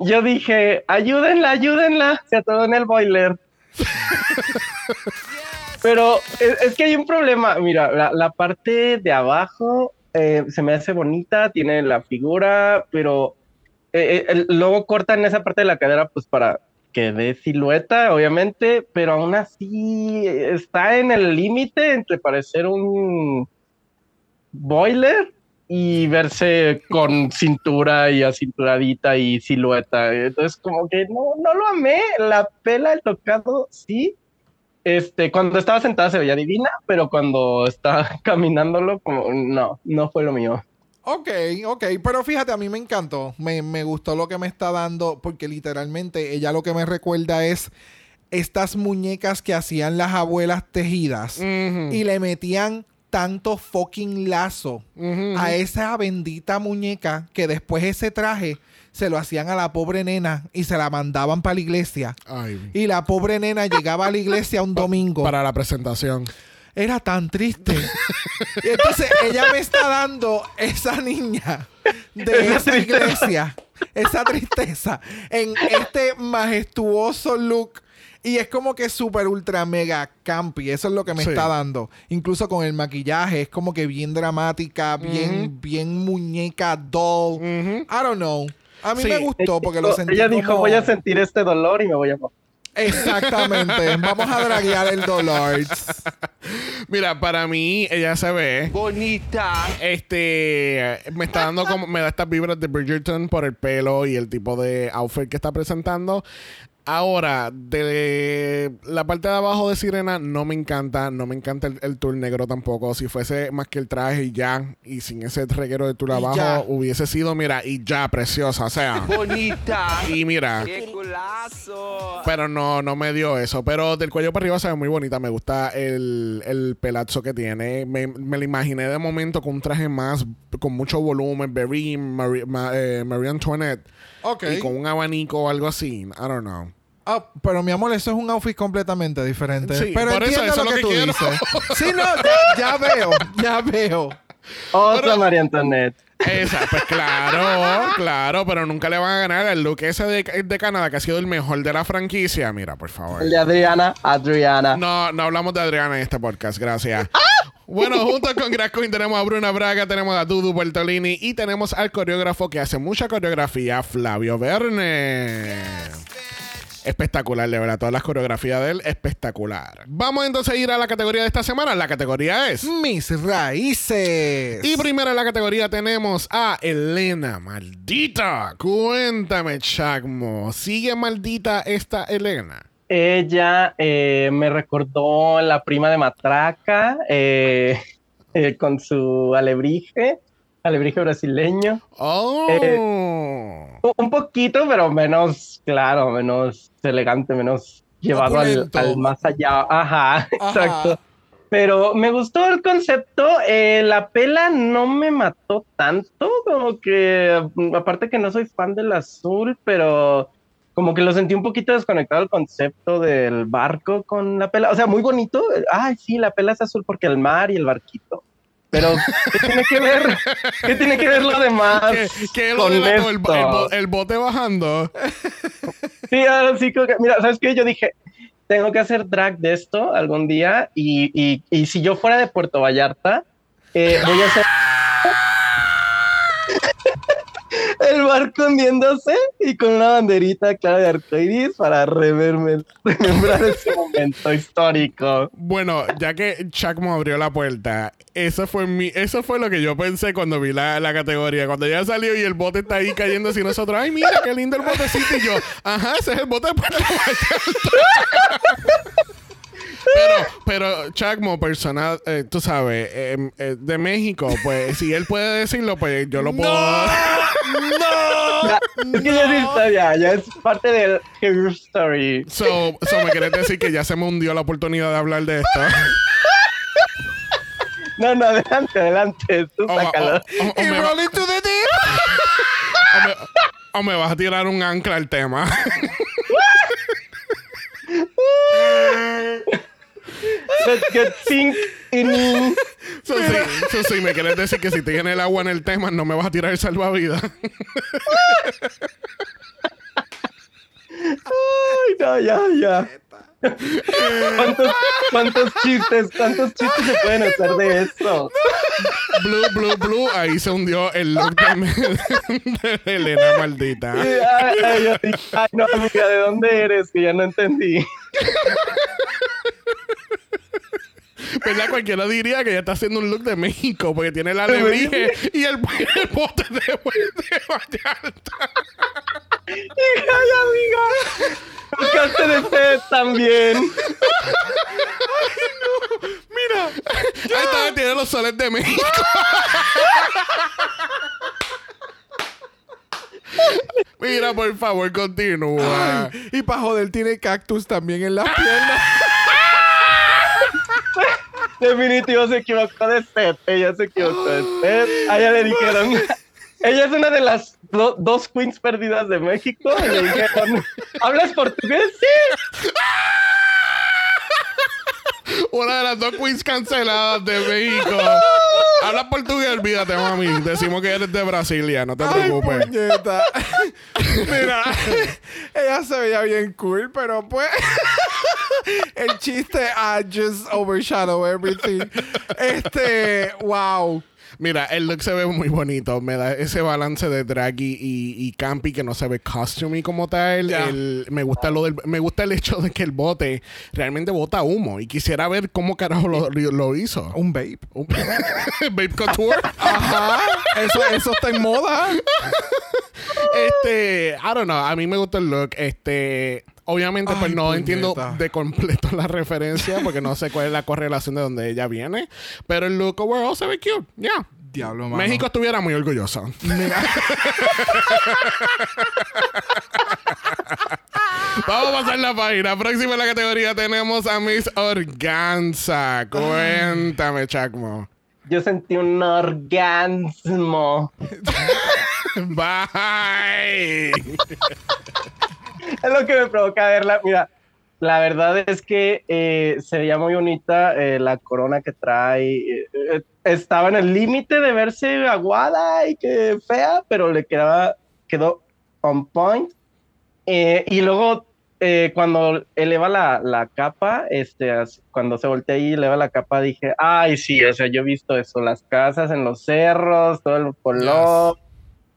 yo dije, ayúdenla, ayúdenla. Se atoró en el boiler. Pero es, que hay un problema. Mira, la, parte de abajo eh, se me hace bonita, tiene la figura, pero eh, eh, luego cortan esa parte de la cadera, pues para que dé silueta, obviamente, pero aún así está en el límite entre parecer un boiler y verse con cintura y acinturadita y silueta. Entonces, como que no, no lo amé. La pela, el tocado, sí. Este, cuando estaba sentada se veía divina, pero cuando estaba caminándolo, como no, no fue lo mío.
Ok, ok, pero fíjate, a mí me encantó, me, me gustó lo que me está dando, porque literalmente ella lo que me recuerda es estas muñecas que hacían las abuelas tejidas y le metían tanto fucking lazo a esa bendita muñeca que después ese traje se lo hacían a la pobre nena y se la mandaban para la iglesia.
Ay,
Y la pobre nena llegaba a la iglesia un domingo
para la presentación.
era tan triste. y entonces ella me está dando esa niña de esa iglesia, esa tristeza, en este majestuoso look. Y es como que súper ultra mega campy. Eso es lo que me
Sí.
está dando. Incluso con el maquillaje. Es como que bien dramática, bien, bien muñeca doll. I don't know. A mí
Sí.
me gustó porque lo sentí
Ella dijo,
como-
voy a sentir este dolor y me voy a...
Exactamente. Vamos a draguear el dolor.
Mira, para mí, ella se ve.
Bonita.
Este me está dando como me da estas vibras de Bridgerton por el pelo y el tipo de outfit que está presentando. Ahora, de la parte de abajo de Sirena no me encanta, no me encanta el, el tul negro tampoco. Si fuese más que el traje y ya, y sin ese reguero de tul abajo,
ya.
hubiese sido, mira, y ya, preciosa, o sea.
Bonita.
y mira,
¡Qué culazo!
pero no, no me dio eso. Pero del cuello para arriba se ve muy bonita. Me gusta el, el pelazo que tiene. Me, me lo imaginé de momento con un traje más, con mucho volumen, very Marie, Ma- eh, Marie Antoinette.
Ok.
Y con un abanico o algo así. I don't know.
Ah, pero mi amor, eso es un outfit completamente diferente.
Sí,
pero
por eso,
entiendo
eso
lo
es
que,
lo
tú
que quiero.
dices. Sí, no, ya, ya veo, ya veo.
Otra María Antoinette.
Esa, pues claro, claro, pero nunca le van a ganar el look ese de, de Canadá que ha sido el mejor de la franquicia. Mira, por favor.
El de Adriana, Adriana.
No, no hablamos de Adriana en este podcast, gracias. Bueno, junto con Grass Queen tenemos a Bruna Braga, tenemos a Dudu Bertolini y tenemos al coreógrafo que hace mucha coreografía, Flavio Verne. Espectacular, de verdad. Todas las coreografías de él, espectacular. Vamos entonces a ir a la categoría de esta semana. La categoría es.
Mis raíces.
Y primero en la categoría tenemos a Elena, maldita. Cuéntame, Chacmo. ¿Sigue maldita esta Elena?
Ella eh, me recordó la prima de Matraca eh, eh, con su alebrije, alebrije brasileño.
Oh.
U- Un poquito, pero menos, claro, menos elegante, menos llevado al, al más allá. Ajá,
Ajá.
exacto. Pero me gustó el concepto. eh, la pela no me mató tanto, como que, mm, aparte que no soy fan del azul, pero como que lo sentí un poquito desconectado el concepto del barco con la pela. O sea, muy bonito. Ay, sí, la pela es azul porque el mar y el barquito. Pero, ¿qué tiene que ver? ¿Qué tiene que ver lo demás?
¿Qué, qué lo el, bote bajando.
Sí, ahora sí, mira, ¿sabes qué? Yo dije, tengo que hacer drag de esto algún día y, y- y si yo fuera de Puerto Vallarta, eh, voy a hacer el barco hundiéndose y con una banderita clara de arcoiris para reverme, remembrar ese momento histórico.
Bueno, ya que Chacmo abrió la puerta, eso fue mi, eso fue lo que yo pensé cuando vi la, la categoría. Cuando ya salió y el bote está ahí cayendo así nosotros, ay mira qué lindo el botecito y yo, ajá, ese es el bote Puerto Vallarta. Pero, pero Chacmo, persona, eh, tú sabes, eh, eh, de México, pues si él puede decirlo, pues yo lo puedo.
Ya, es que ya es historia, ya es parte del Hero Story.
So, so, me quieres decir que ya se me hundió la oportunidad de hablar de esto.
No, no, adelante, adelante, tú sácalo.
Y
me va-
roll into the deep.
o me- o me vas a tirar un ancla al tema.
Let's get sink in.
So, sí, so, sí, me quieres decir que si tienes el agua en el tema, no me vas a tirar el salvavidas.
Ay, no, ya, ya. ¿Cuántos, cuántos chistes, cuántos chistes se pueden hacer de esto?
Blue, blue, blue. Ahí se hundió el look de, de Elena maldita.
Ay, ay, ay, no, amiga, ¿de dónde eres? Que ya no entendí.
¿Verdad? Cualquiera diría que ella está haciendo un look de México porque tiene la alebrije y el, el bote de, de Vallarta.
Ay, amiga. Buscaste de sed también.
Mira, ahí está, tiene los soles de México. Mira, por favor, continúa.
Y para joder, tiene cactus también en las piernas.
Definitivo se equivocó de set. Ella se equivocó de set. A ella le dijeron. Ella es una de las do- dos queens perdidas de México. Y le dijeron: ¿Hablas portugués? Sí.
Una de las dos queens canceladas de México. Habla portugués, olvídate, mami. Decimos que eres de Brasilia, no te
Ay,
preocupes.
puñeta. Mira, ella se veía bien cool, pero pues el chiste I just overshadow everything. Este, wow.
Mira, el look se ve muy bonito. Me da ese balance de draggy y, y campy que no se ve costumey como tal. El- me gusta lo del, me gusta el hecho de que el bote realmente bota humo. Y quisiera ver cómo carajo lo, lo hizo.
Un vape.
Un- Babe Couture.
Ajá. Eso, eso está en moda.
este, I don't know. A mí me gusta el look. Este, obviamente, pues no
puñeta.
entiendo de completo la referencia porque no sé cuál es la correlación de donde ella viene. Pero el look overall se ve cute. Ya.
Diablo, mano.
México estuviera muy orgulloso.
Mira.
Vamos a pasar la página. Próxima en la categoría tenemos a Miss Organza. Cuéntame, Chacmo.
Yo sentí un orgasmo.
Bye.
Es lo que me provoca verla. Mira, la verdad es que eh, se veía muy bonita eh, la corona que trae. eh, eh, estaba en el límite de verse aguada y que fea, pero le quedaba, quedó on point. Eh, y luego, eh, cuando eleva la, la capa, este, cuando se voltea y eleva la capa, dije, ay, sí, o sea, yo he visto eso, las casas en los cerros, todo el color.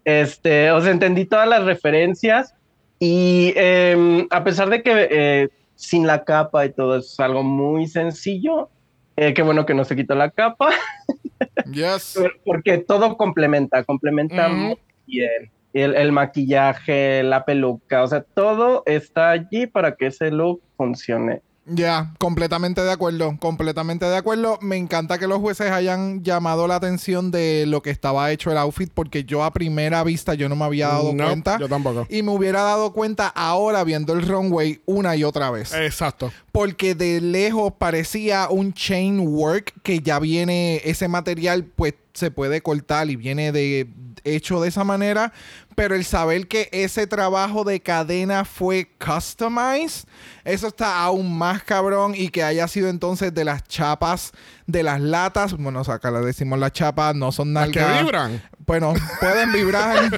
Este, o sea, entendí todas las referencias. Y em, a pesar de que eh, sin la capa y todo es algo muy sencillo, eh, qué bueno que no se quitó la capa,
Yes.
porque todo complementa, complementa muy bien. El, el maquillaje, la peluca, o sea, todo está allí para que ese look funcione.
Ya, completamente de acuerdo, completamente de acuerdo. Me encanta que los jueces hayan llamado la atención de lo que estaba hecho el outfit, porque yo a primera vista yo no me había dado
No,
cuenta.
yo tampoco.
Y me hubiera dado cuenta ahora viendo el runway una y otra vez.
Exacto.
Porque de lejos parecía un chain work que ya viene, ese material pues se puede cortar y viene de hecho de esa manera, pero el saber que ese trabajo de cadena fue customized, eso está aún más cabrón y que haya sido entonces de las chapas de las latas, bueno, o sea, acá le decimos las chapas, no son
Las que vibran.
Bueno, pueden vibrar.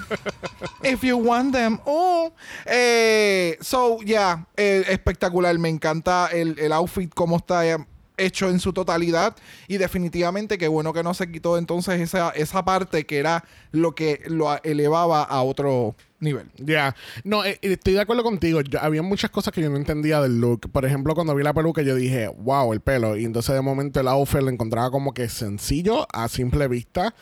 If you want them. Oh. Eh, so, yeah, eh, espectacular. Me encanta el, el outfit, cómo está eh, hecho en su totalidad. Y definitivamente qué bueno que no se quitó entonces esa, esa parte que era lo que lo elevaba a otro nivel.
Ya. No, eh, eh, estoy de acuerdo contigo. Yo- había muchas cosas que yo no entendía del look. Por ejemplo, cuando vi la peluca, yo dije, wow, el pelo. Y entonces de momento el outfit lo encontraba como que sencillo a simple vista.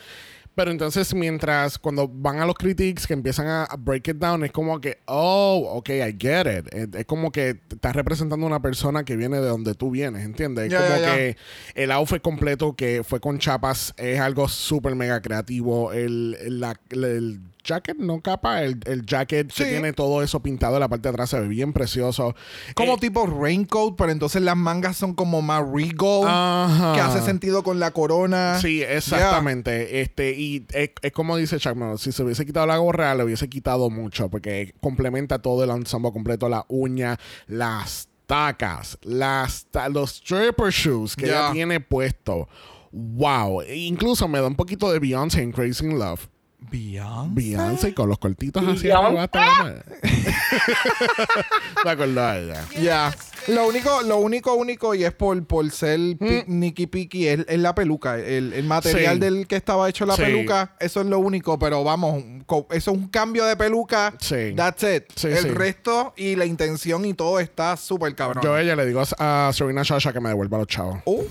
Pero entonces, mientras cuando van a los critics que empiezan a, a break it down, es como que, oh, ok, I get it. Es, es como que te estás representando una persona que viene de donde tú vienes, ¿entiendes? Es
Ya,
como
ya.
que el outfit completo que fue con chapas es algo súper mega creativo. El, el, la- el jacket, no capa, el, el jacket que
Sí.
tiene todo eso pintado en la parte de atrás, se ve bien precioso.
Como
Eh,
tipo raincoat, pero entonces las mangas son como más regal,
Ajá.
que hace sentido con la corona.
Sí, exactamente. Este, y es, es como dice Norris, si se hubiese quitado la gorra, le hubiese quitado mucho, porque complementa todo el ensemble completo, la uña, las tacas, las los stripper shoes que
Ya.
ella tiene puesto. Wow. E Incluso me da un poquito de Beyoncé en Crazy in Love.
Beyoncé.
Beyoncé con los cortitos así
Beyoncé.
arriba hasta la. Me acordaba de ella.
Ya. Lo único, lo único, único, y es por, por ser pi- Nicky Picky, es, es la peluca. El, el material
Sí.
del que estaba hecho la
Sí.
peluca, eso es lo único. Pero vamos, eso es un cambio de peluca.
Sí.
That's it.
Sí,
el
sí.
resto y la intención y todo está súper cabrón.
Yo a ella le digo a Serena Shasha que me devuelva los chavos.
Oh,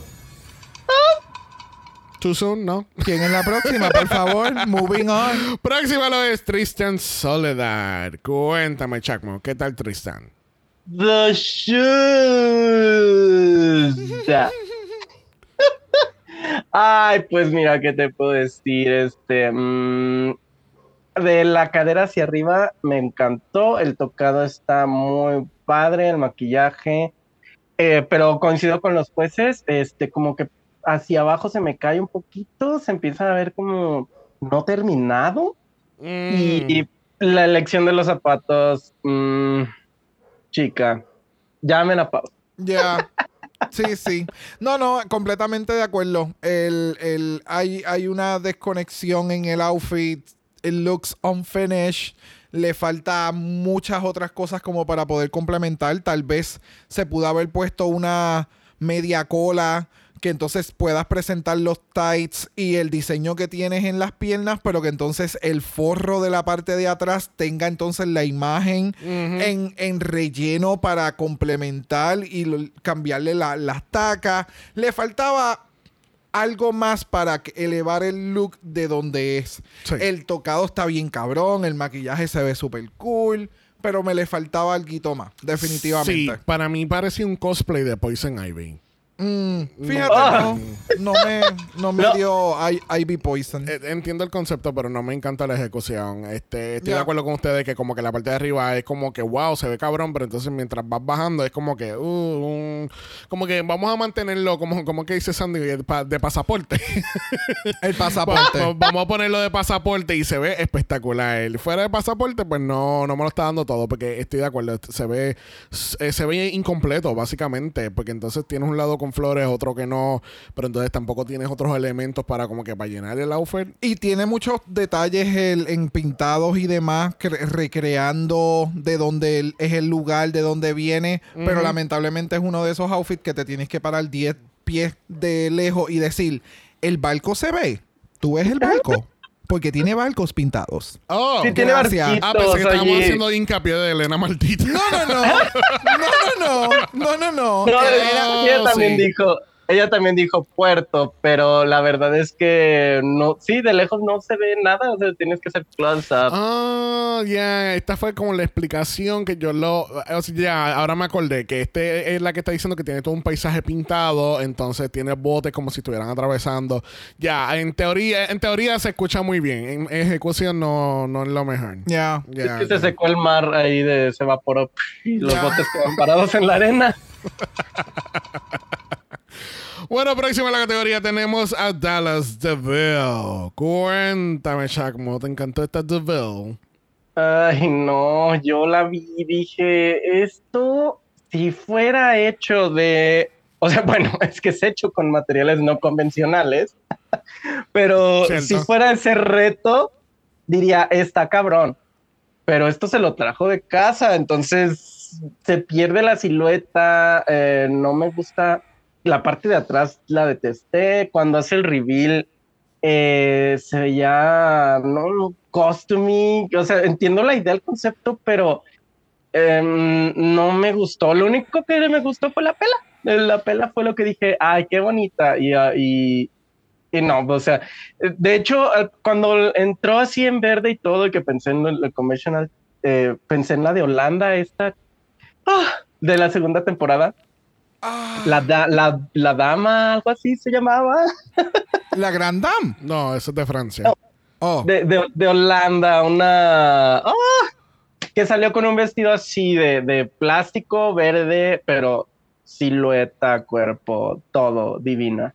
Too soon, ¿no?
¿Quién es la próxima? Por favor, moving on.
Próxima lo es Tristan Soledad. Cuéntame, Chacmo, ¿qué tal Tristan?
The shoes. Ay, pues mira, ¿qué te puedo decir? Este, mm, de la cadera hacia arriba me encantó. El tocado está muy padre, el maquillaje. Eh, pero coincido con los jueces, este, como que hacia abajo se me cae un poquito, se empieza a ver como no terminado. Y, y la elección de los zapatos, mm, chica, llamen a pausa.
Ya. Sí, sí. No, no, completamente de acuerdo. El, el, hay, hay una desconexión en el outfit. El looks unfinished. Le falta muchas otras cosas como para poder complementar. Tal vez se pudo haber puesto una media cola que entonces puedas presentar los tights y el diseño que tienes en las piernas, pero que entonces el forro de la parte de atrás tenga entonces la imagen en, en relleno para complementar y lo- cambiarle la- las tacas. Le faltaba algo más para elevar el look de donde es.
Sí.
El tocado está bien cabrón, el maquillaje se ve súper cool, pero me le faltaba algo más, definitivamente.
Sí, para mí parecía un cosplay de Poison Ivy.
Mm, fíjate,
Ah.
no, no me, no me
No.
dio I- Ivy Poison.
Eh, Entiendo el concepto, pero no me encanta la ejecución. Este, estoy de acuerdo con ustedes que como que la parte de arriba es como que wow, se ve cabrón, pero entonces mientras vas bajando es como que uh, un- como que vamos a mantenerlo como como que dice Sandy de, pa- de pasaporte.
el pasaporte.
Va- vamos a ponerlo de pasaporte y se ve espectacular. Fuera de pasaporte, pues no, no me lo está dando todo, porque estoy de acuerdo. Se ve, eh, se ve incompleto, básicamente. Porque entonces tienes un lado con flores, otro que no. Pero entonces tampoco tienes otros elementos para como que para llenar el outfit.
Y tiene muchos detalles el- en pintados y demás, cre- recreando de dónde es el lugar, de dónde viene. Pero lamentablemente es uno de esos outfits que te tienes que parar 10 pies de lejos y decir, ¿el barco se ve? ¿Tú ves el barco? Porque tiene barcos pintados.
Oh,
Sí, tiene
gracias.
Ah, pensé que estábamos
oye.
haciendo hincapié de Elena Martita.
No, no, no. No, no, no. No, no, no.
No,
Ah,
ella, ella también
sí.
dijo, ella también dijo puerto, pero la verdad es que no, sí, de lejos no se ve nada, o sea, tienes que hacer close up.
Ah, ya, esta fue como la explicación que yo lo. o sea, ya, ahora me acordé que este es la que está diciendo que tiene todo un paisaje pintado, entonces tiene botes como si estuvieran atravesando. Ya, en teoría, en teoría se escucha muy bien. En ejecución no, no es lo mejor.
Ya.
Ya,
es que se secó el mar ahí, de, se evaporó y los botes quedan parados en la arena.
Bueno, próxima a la categoría tenemos a Dallas DeVille. Cuéntame, Shaq, ¿cómo te encantó esta DeVille?
Ay, no, yo la vi y dije, esto, si fuera hecho de, o sea, bueno, es que es hecho con materiales no convencionales, pero
Cierto.
si fuera ese reto, diría, está cabrón, pero esto se lo trajo de casa, entonces se pierde la silueta, eh, no me gusta, la parte de atrás la detesté, cuando hace el reveal eh, se veía no costuming, o sea, entiendo la idea, el concepto, pero em, no me gustó. Lo único que me gustó fue la pela. Eh, La pela fue lo que dije, ay, qué bonita. Y, y, no, o sea, eh, de hecho, al- cuando entró así en verde y todo, y que pensé en la conventional, eh, pensé en la de Holanda, esta ah, de la segunda temporada.
Ah,
La, da- la, la dama, algo así se llamaba.
la Grand Dame.
No, eso es de Francia.
Oh.
de, de, de Holanda, una ¡Ah! que salió con un vestido así de, de plástico verde, pero silueta, cuerpo, todo divina.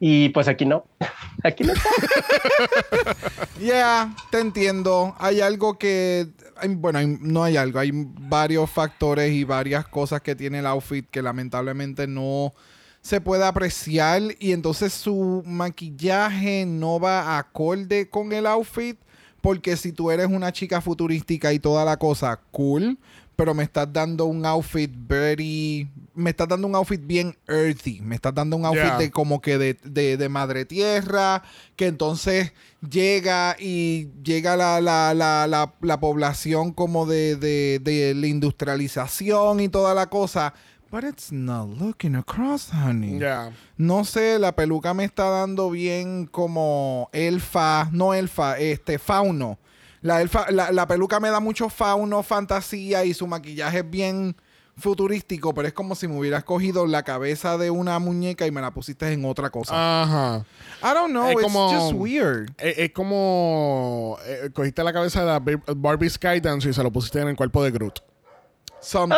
Y pues aquí no, aquí no está.
Yeah, te entiendo. Hay algo que. Bueno, no hay algo. Hay varios factores y varias cosas que tiene el outfit que lamentablemente no se puede apreciar. Y entonces su maquillaje no va acorde con el outfit. Porque si tú eres una chica futurística y toda la cosa, cool. Pero me estás dando un outfit very. Me estás dando un outfit bien earthy. Me estás dando un outfit
Yeah.
de como que de, de, de madre tierra. Que entonces llega y llega la, la, la, la, la población como de, de, de la industrialización y toda la cosa. But it's not looking across, honey.
Ya.
No sé, la peluca me está dando bien como elfa, no elfa, este, fauno. La, elfa, la, la peluca me da mucho fauno, fantasía y su maquillaje es bien futurístico, pero es como si me hubieras cogido la cabeza de una muñeca y me la pusiste en otra cosa.
Ajá.
I don't know,
es
it's
como-
just weird.
Es, es como. eh, cogiste la cabeza de la Bar- Barbie Skydance y se lo pusiste en el cuerpo de Groot.
Something.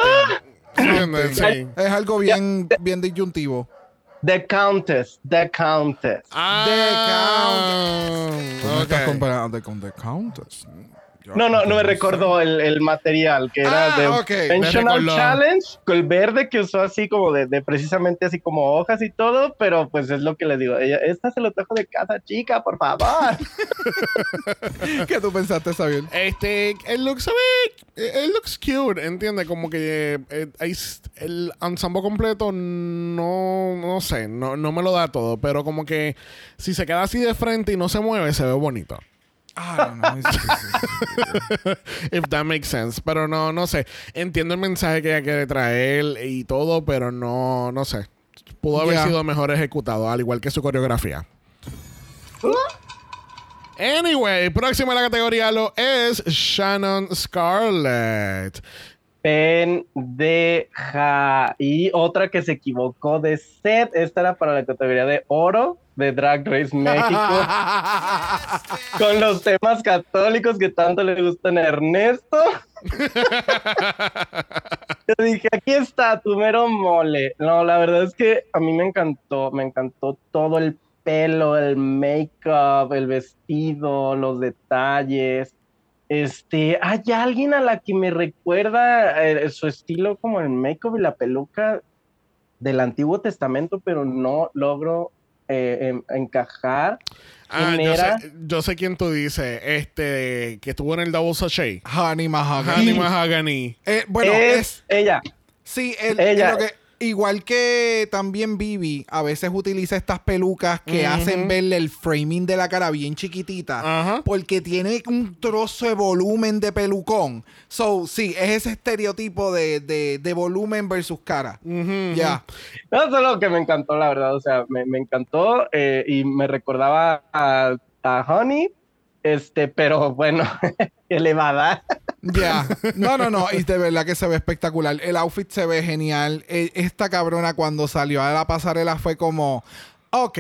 Sí.
Es algo bien, bien disyuntivo.
The Countess, The Countess.
Ah,
Tú me estás comparando con The Countess.
No, no, no me recordó el, el material que era
Ah,
de
ok. Me
Conventional
recordó.
Challenge, con el verde que usó así como de, de precisamente así como hojas y todo, pero pues es lo que les digo. Ella, esta se lo trajo de casa chica, por favor.
¿Qué tú pensaste, Xavier?
Este, el look se ve, el looks cute, ¿entiendes? Como que eh, el ensemble completo no, no sé, no, no me lo da todo, pero como que si se queda así de frente y no se mueve, se ve bonito.
Ah, no, no.
If that makes sense. Pero no, no sé. Entiendo el mensaje que ella quiere traer y todo, pero no, no sé. Pudo haber sido mejor ejecutado, al igual que su coreografía. Anyway, próxima a la categoría lo es Shannon Scarlett.
Pendeja. Y otra que se equivocó de set. Esta era para la categoría de oro de Drag Race México. con los temas católicos que tanto le gustan a Ernesto. Yo dije, aquí está tu mero mole. No, la verdad es que a mí me encantó, me encantó todo el pelo, el make-up, el vestido, los detalles. Este, hay alguien a la que me recuerda eh, su estilo como el make-up y la peluca del Antiguo Testamento, pero no logro eh, encajar.
Ah,
¿Quién
yo sé, yo sé quién tú dices. Este, que estuvo en el Double Sachet.
Honey Mahogany.
Honey Mahogany.
Eh, bueno,
es,
es,
ella.
sí, el-
ella.
lo que- igual que también Vivi, a veces utiliza estas pelucas que hacen verle el framing de la cara bien chiquitita, porque tiene un trozo de volumen de pelucón. So, sí, es ese estereotipo de, de- de volumen versus cara. Ya.
No, eso es lo que me encantó, la verdad. O sea, me, me encantó eh, y me recordaba a, a Honey, este, pero bueno, elevada.
Ya. No, no, no. Y de verdad que se ve espectacular. El outfit se ve genial. E- Esta cabrona cuando salió a la pasarela fue como, ok,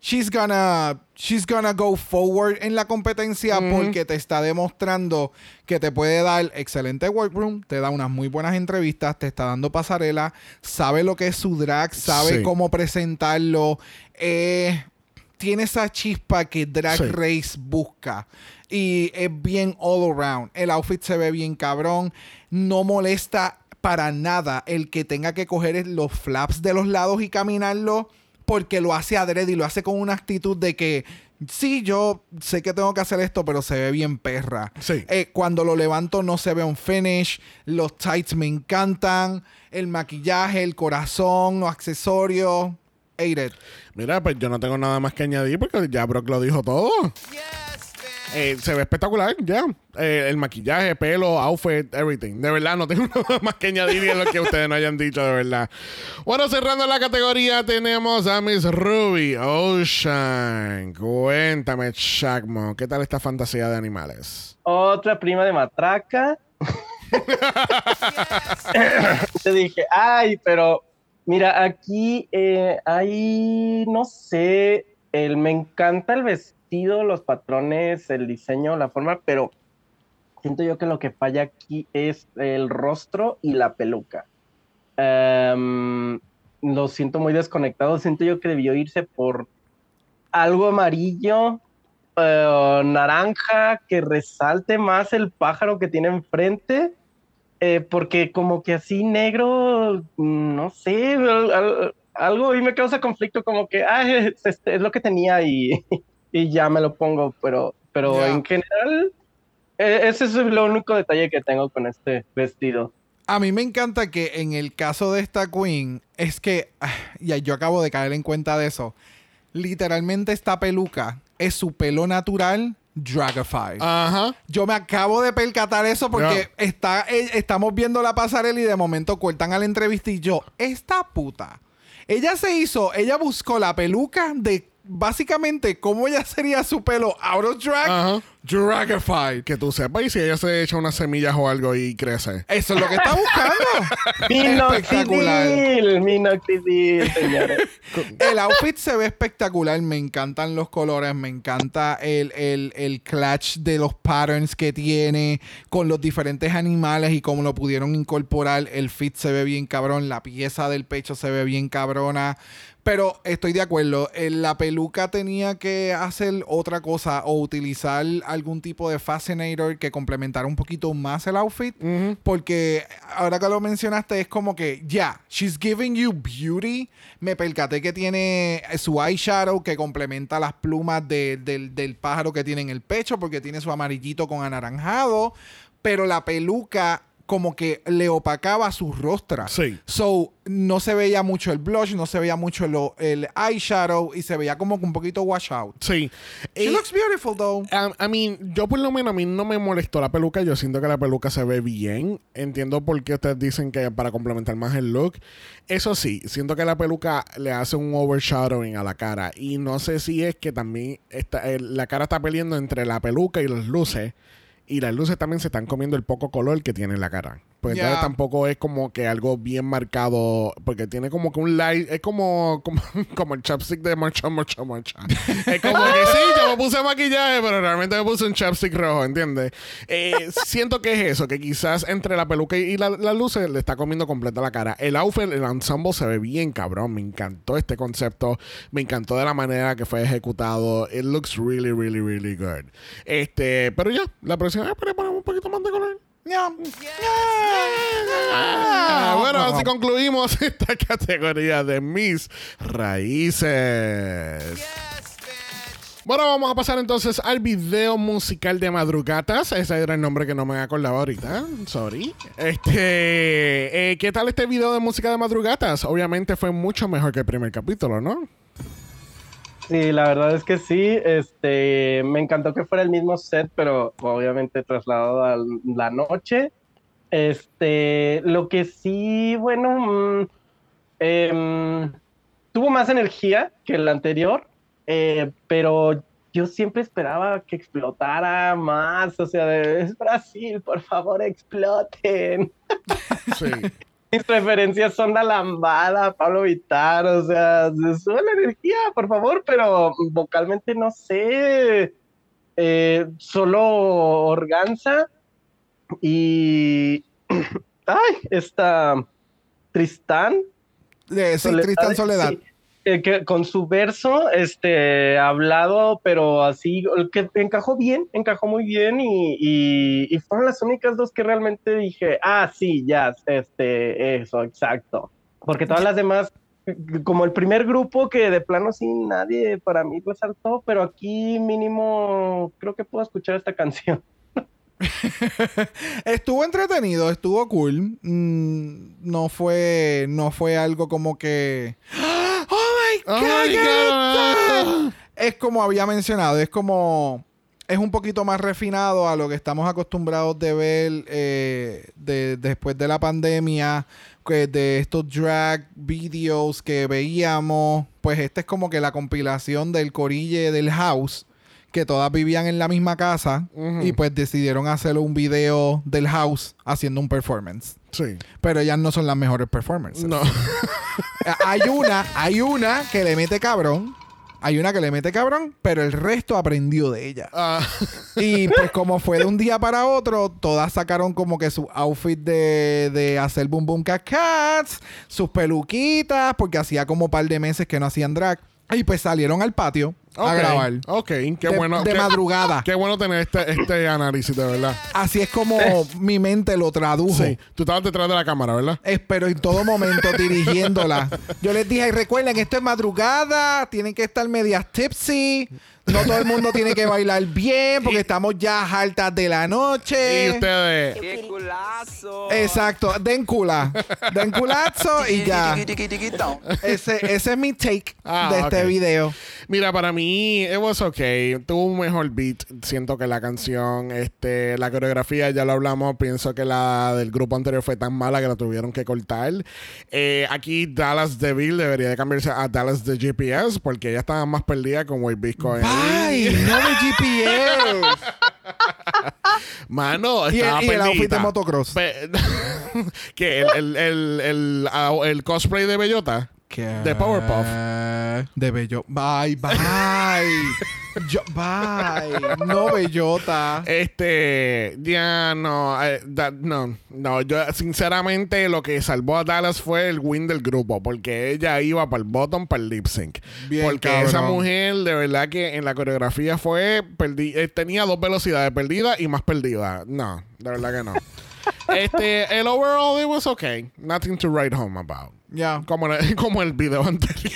she's gonna, she's gonna go forward en la competencia porque te está demostrando que te puede dar excelente workroom, te da unas muy buenas entrevistas, te está dando pasarela, sabe lo que es su drag, sabe
Sí.
cómo presentarlo. Eh, tiene esa chispa que Drag
Sí.
Race busca. Y es bien all around. El outfit se ve bien cabrón. No molesta para nada el que tenga que coger los flaps de los lados y caminarlo. Porque lo hace adrede y lo hace con una actitud de que sí, yo sé que tengo que hacer esto, pero se ve bien perra.
Sí.
Eh, cuando lo levanto no se ve un finish. Los tights me encantan. El maquillaje, el corazón, los accesorios. Ate it.
Mira, pues yo no tengo nada más que añadir porque ya Brock lo dijo todo. Eh, se ve espectacular, ya. Eh, el maquillaje, pelo, outfit, everything. De verdad, no tengo nada más que añadir en lo que ustedes no hayan dicho, de verdad. Bueno, cerrando la categoría, tenemos a Miss Ruby Ocean. Cuéntame, Shagmo, ¿qué tal esta fantasía de animales?
Otra prima de matraca. Te dije, ay, pero mira, aquí eh, hay, no sé, el, me encanta el vestido, los patrones, el diseño, la forma, pero siento yo que lo que falla aquí es el rostro y la peluca. Em, lo siento muy desconectado, siento yo que debió irse por algo amarillo, eh, naranja, que resalte más el pájaro que tiene enfrente. eh, porque como que así negro, mm, no sé, al- al- algo ahí me causa conflicto como que, ah, es, este, es lo que tenía y, y ya me lo pongo, pero pero en general, eh, ese es lo único detalle que tengo con este vestido.
A mí me encanta que en el caso de esta queen es que, ah, ya yo acabo de caer en cuenta de eso. Literalmente esta peluca es su pelo natural dragified.
Ajá.
Yo me acabo de percatar eso porque está, eh, estamos viendo la pasarela y de momento cortan a la entrevista y yo, esta puta. Ella se hizo, ella buscó la peluca de básicamente cómo ella sería su pelo out of drag,
Ajá.
dragified.
Que tú sepas y si ella se echa unas semillas o algo y crece.
Eso es lo que está buscando. espectacular.
Minoxidil, minoxidil, señores.
El outfit se ve espectacular. Me encantan los colores. Me encanta el, el, el clutch de los patterns que tiene con los diferentes animales y cómo lo pudieron incorporar. El fit se ve bien cabrón. La pieza del pecho se ve bien cabrona. Pero estoy de acuerdo. eh, La peluca tenía que hacer otra cosa o utilizar algún tipo de fascinator que complementara un poquito más el outfit. Porque ahora que lo mencionaste, es como que ya, she's giving you beauty. Me percaté que tiene su eyeshadow que complementa las plumas de- del, del pájaro que tiene en el pecho, porque tiene su amarillito con anaranjado. Pero la peluca como que le opacaba su rostra.
Sí.
So, no se veía mucho el blush, no se veía mucho lo- el eyeshadow y se veía como que un poquito wash out.
Sí.
She
Y-
looks beautiful though.
Um, I mean, yo por lo menos a mí no me molestó la peluca. Yo siento que la peluca se ve bien. Entiendo por qué ustedes dicen que para complementar más el look. Eso sí, siento que la peluca le hace un overshadowing a la cara. Y no sé si es que también está, eh, la cara está peleando entre la peluca y las luces. Y las luces también se están comiendo el poco color que tiene la cara. Pues entonces
Ya.
tampoco es como que algo bien marcado. Porque tiene como que un light. Es como, como, como el chapstick de Marcha, Marcha, Marcha. es como que sí, yo me puse maquillaje, pero realmente me puse un chapstick rojo, ¿entiendes? Eh, siento que es eso, que quizás entre la peluca y la- las luces le está comiendo completa la cara. El outfit, el ensemble se ve bien cabrón. Me encantó este concepto. Me encantó de la manera que fue ejecutado. It looks really, really, really good. Este, pero ya, la próxima vez ponemos un poquito más de color. Ah, bueno, así concluimos esta categoría de mis raíces. Bueno, vamos a pasar entonces al video musical de Madrugatas. Ese era el nombre que no me acordaba ahorita. Sorry. Este, eh, ¿qué tal este video de música de Madrugatas? Obviamente fue mucho mejor que el primer capítulo, ¿no?
Sí, la verdad es que sí. Este, me encantó que fuera el mismo set, pero obviamente trasladado a la noche. Este, lo que sí, bueno, mm, em, tuvo más energía que el anterior, eh, pero yo siempre esperaba que explotara más. O sea, de- es Brasil, por favor, exploten.
Sí.
Mis preferencias son la lambada, Pablo Vitar, o sea, se sube la energía, por favor, pero vocalmente no sé. Eh, solo Organza y. Ay, esta. Tristán.
Eh, sí, Tristan Soledad.
sí, eh, que con su verso, este, hablado, pero así, que encajó bien, encajó muy bien y, y- y fueron las únicas dos que realmente dije, ah, sí, ya, este, eso, exacto. Porque todas las demás, como el primer grupo que de plano sí nadie para mí resaltó, pero aquí mínimo creo que puedo escuchar esta canción.
Estuvo entretenido, estuvo cool. Mm, no fue, no fue algo como que. ¡Oh my
Oh
God!
my God.
Es como había mencionado, es como. Es un poquito más refinado a lo que estamos acostumbrados de ver eh, de- después de la pandemia, que de estos drag videos que veíamos. Pues este es como que la compilación del corille del house, que todas vivían en la misma casa y pues decidieron hacer un video del house haciendo un performance.
Sí.
Pero ellas no son las mejores performances.
No.
Eh, Hay una, hay una que le mete cabrón. Hay una que le mete cabrón, pero el resto aprendió de ella.
Ah,
Y pues como fue de un día para otro, todas sacaron como que su outfit de, de hacer boom boom cat cats, sus peluquitas, porque hacía como un par de meses que no hacían drag. Y pues salieron al patio a grabar.
Ok, qué
de,
bueno.
de
qué-
madrugada.
Qué bueno tener este, este análisis, de verdad.
Así es como mi mente lo tradujo.
Sí. Tú estabas detrás de la cámara, ¿verdad?
Eh, pero en todo momento dirigiéndola. Yo les dije, recuerden, esto es madrugada, tienen que estar medias tipsy. No todo el mundo tiene que bailar bien porque estamos ya altas de la
Y
noche.
ustedes.
¡Qué culazo!
Exacto, den cula. Den culazo y ya. Ese, ese es mi take
Ah,
de este video.
Mira, para mí, it was okay. Tuvo un mejor beat. Siento que la canción, este, la coreografía, ya lo hablamos. Pienso que la del grupo anterior fue tan mala que la tuvieron que cortar. Eh, aquí Dallas Deville debería de cambiarse a Dallas de GPS porque ella estaba más perdida con White Bisco.
Bye, no de GPS.
Mano,
Y el-
estaba
y el outfit de motocross.
Pe- que el, el, el, el, ah, el cosplay de Bellota. De Powerpuff.
De bello. Bye, bye. Yo, bye. No bellota.
Este, ya no, eh, da- no, no, yo sinceramente lo que salvó a Dallas fue el win del grupo, porque ella iba para el bottom, para el lip sync.
Bien,
porque
cabrón.
esa mujer, de verdad que en la coreografía fue, perdi- eh, tenía dos velocidades, perdida y más perdida. No, de verdad que no. este, el overall, it was okay. Nothing to write home about.
Ya.
Como, la- como el video anterior.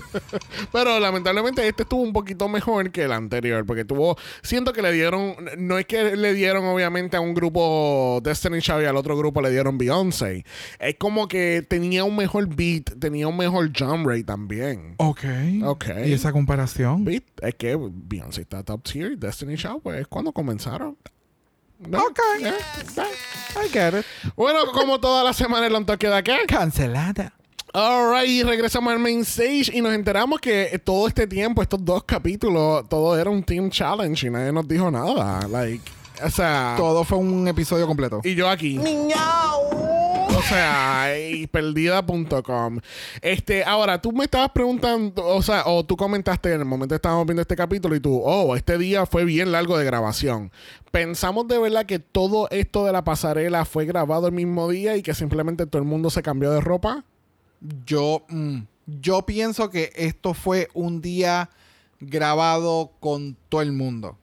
Pero lamentablemente este estuvo un poquito mejor que el anterior. Porque tuvo. Siento que le dieron. No es que le dieron, obviamente, a un grupo Destiny Child y al otro grupo le dieron Beyoncé. Es como que tenía un mejor beat, tenía un mejor jump rate también.
Ok.
Ok.
¿Y esa comparación?
Beat, es que Beyoncé está top tier. Destiny Child, pues es cuando comenzaron. ¿No?
Ok.
Eh, eh.
I get it.
Bueno, como toda la semana el on queda acá.
Cancelada.
Alright, y regresamos al main stage y nos enteramos que todo este tiempo, estos dos capítulos, todo era un team challenge y nadie nos dijo nada. Like, o sea,
Todo fue un episodio completo.
y yo aquí. O sea, y perdida.com. Este, ahora, tú me estabas preguntando, o sea, o tú comentaste en el momento que estábamos viendo este capítulo y tú, oh, este día fue bien largo de grabación. Pensamos de verdad que todo esto de la pasarela fue grabado el mismo día y que simplemente todo el mundo se cambió de ropa.
Yo, mm, yo pienso que esto fue un día grabado con todo el mundo.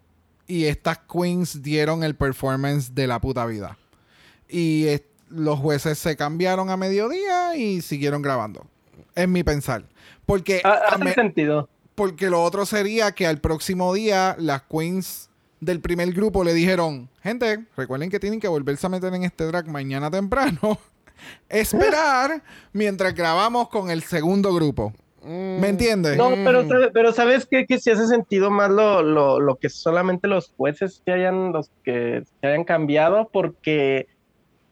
Y estas queens dieron el performance de la puta vida. Y eh, los jueces se cambiaron a mediodía y siguieron grabando. Es mi pensar. Porque,
Ha-
a
Hace
me-
sentido.
porque lo otro sería que al próximo día las queens del primer grupo le dijeron, gente, recuerden que tienen que volverse a meter en este drag mañana temprano. Esperar mientras grabamos con el segundo grupo. ¿Me entiendes?
No, pero, sabe- pero ¿sabes qué? Que sí hace sentido más lo, lo, lo que solamente los jueces se hayan, los que se hayan cambiado, porque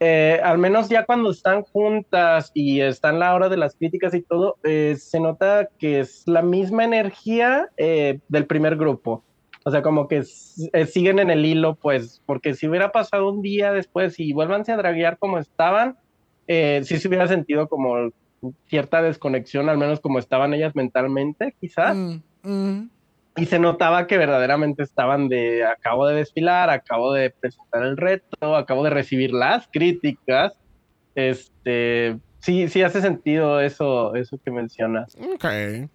eh, al menos ya cuando están juntas y están la hora de las críticas y todo, eh, se nota que es la misma energía eh, del primer grupo. O sea, como que siguen en el hilo, pues, porque si hubiera pasado un día después y vuélvanse a draguear como estaban, sí se hubiera sentido como cierta desconexión, al menos como estaban ellas mentalmente, quizás.
Mm, mm.
Y se notaba que verdaderamente estaban de, acabo de desfilar, acabo de presentar el reto, acabo de recibir las críticas. Este, sí, sí hace sentido eso, eso que mencionas.
Ok.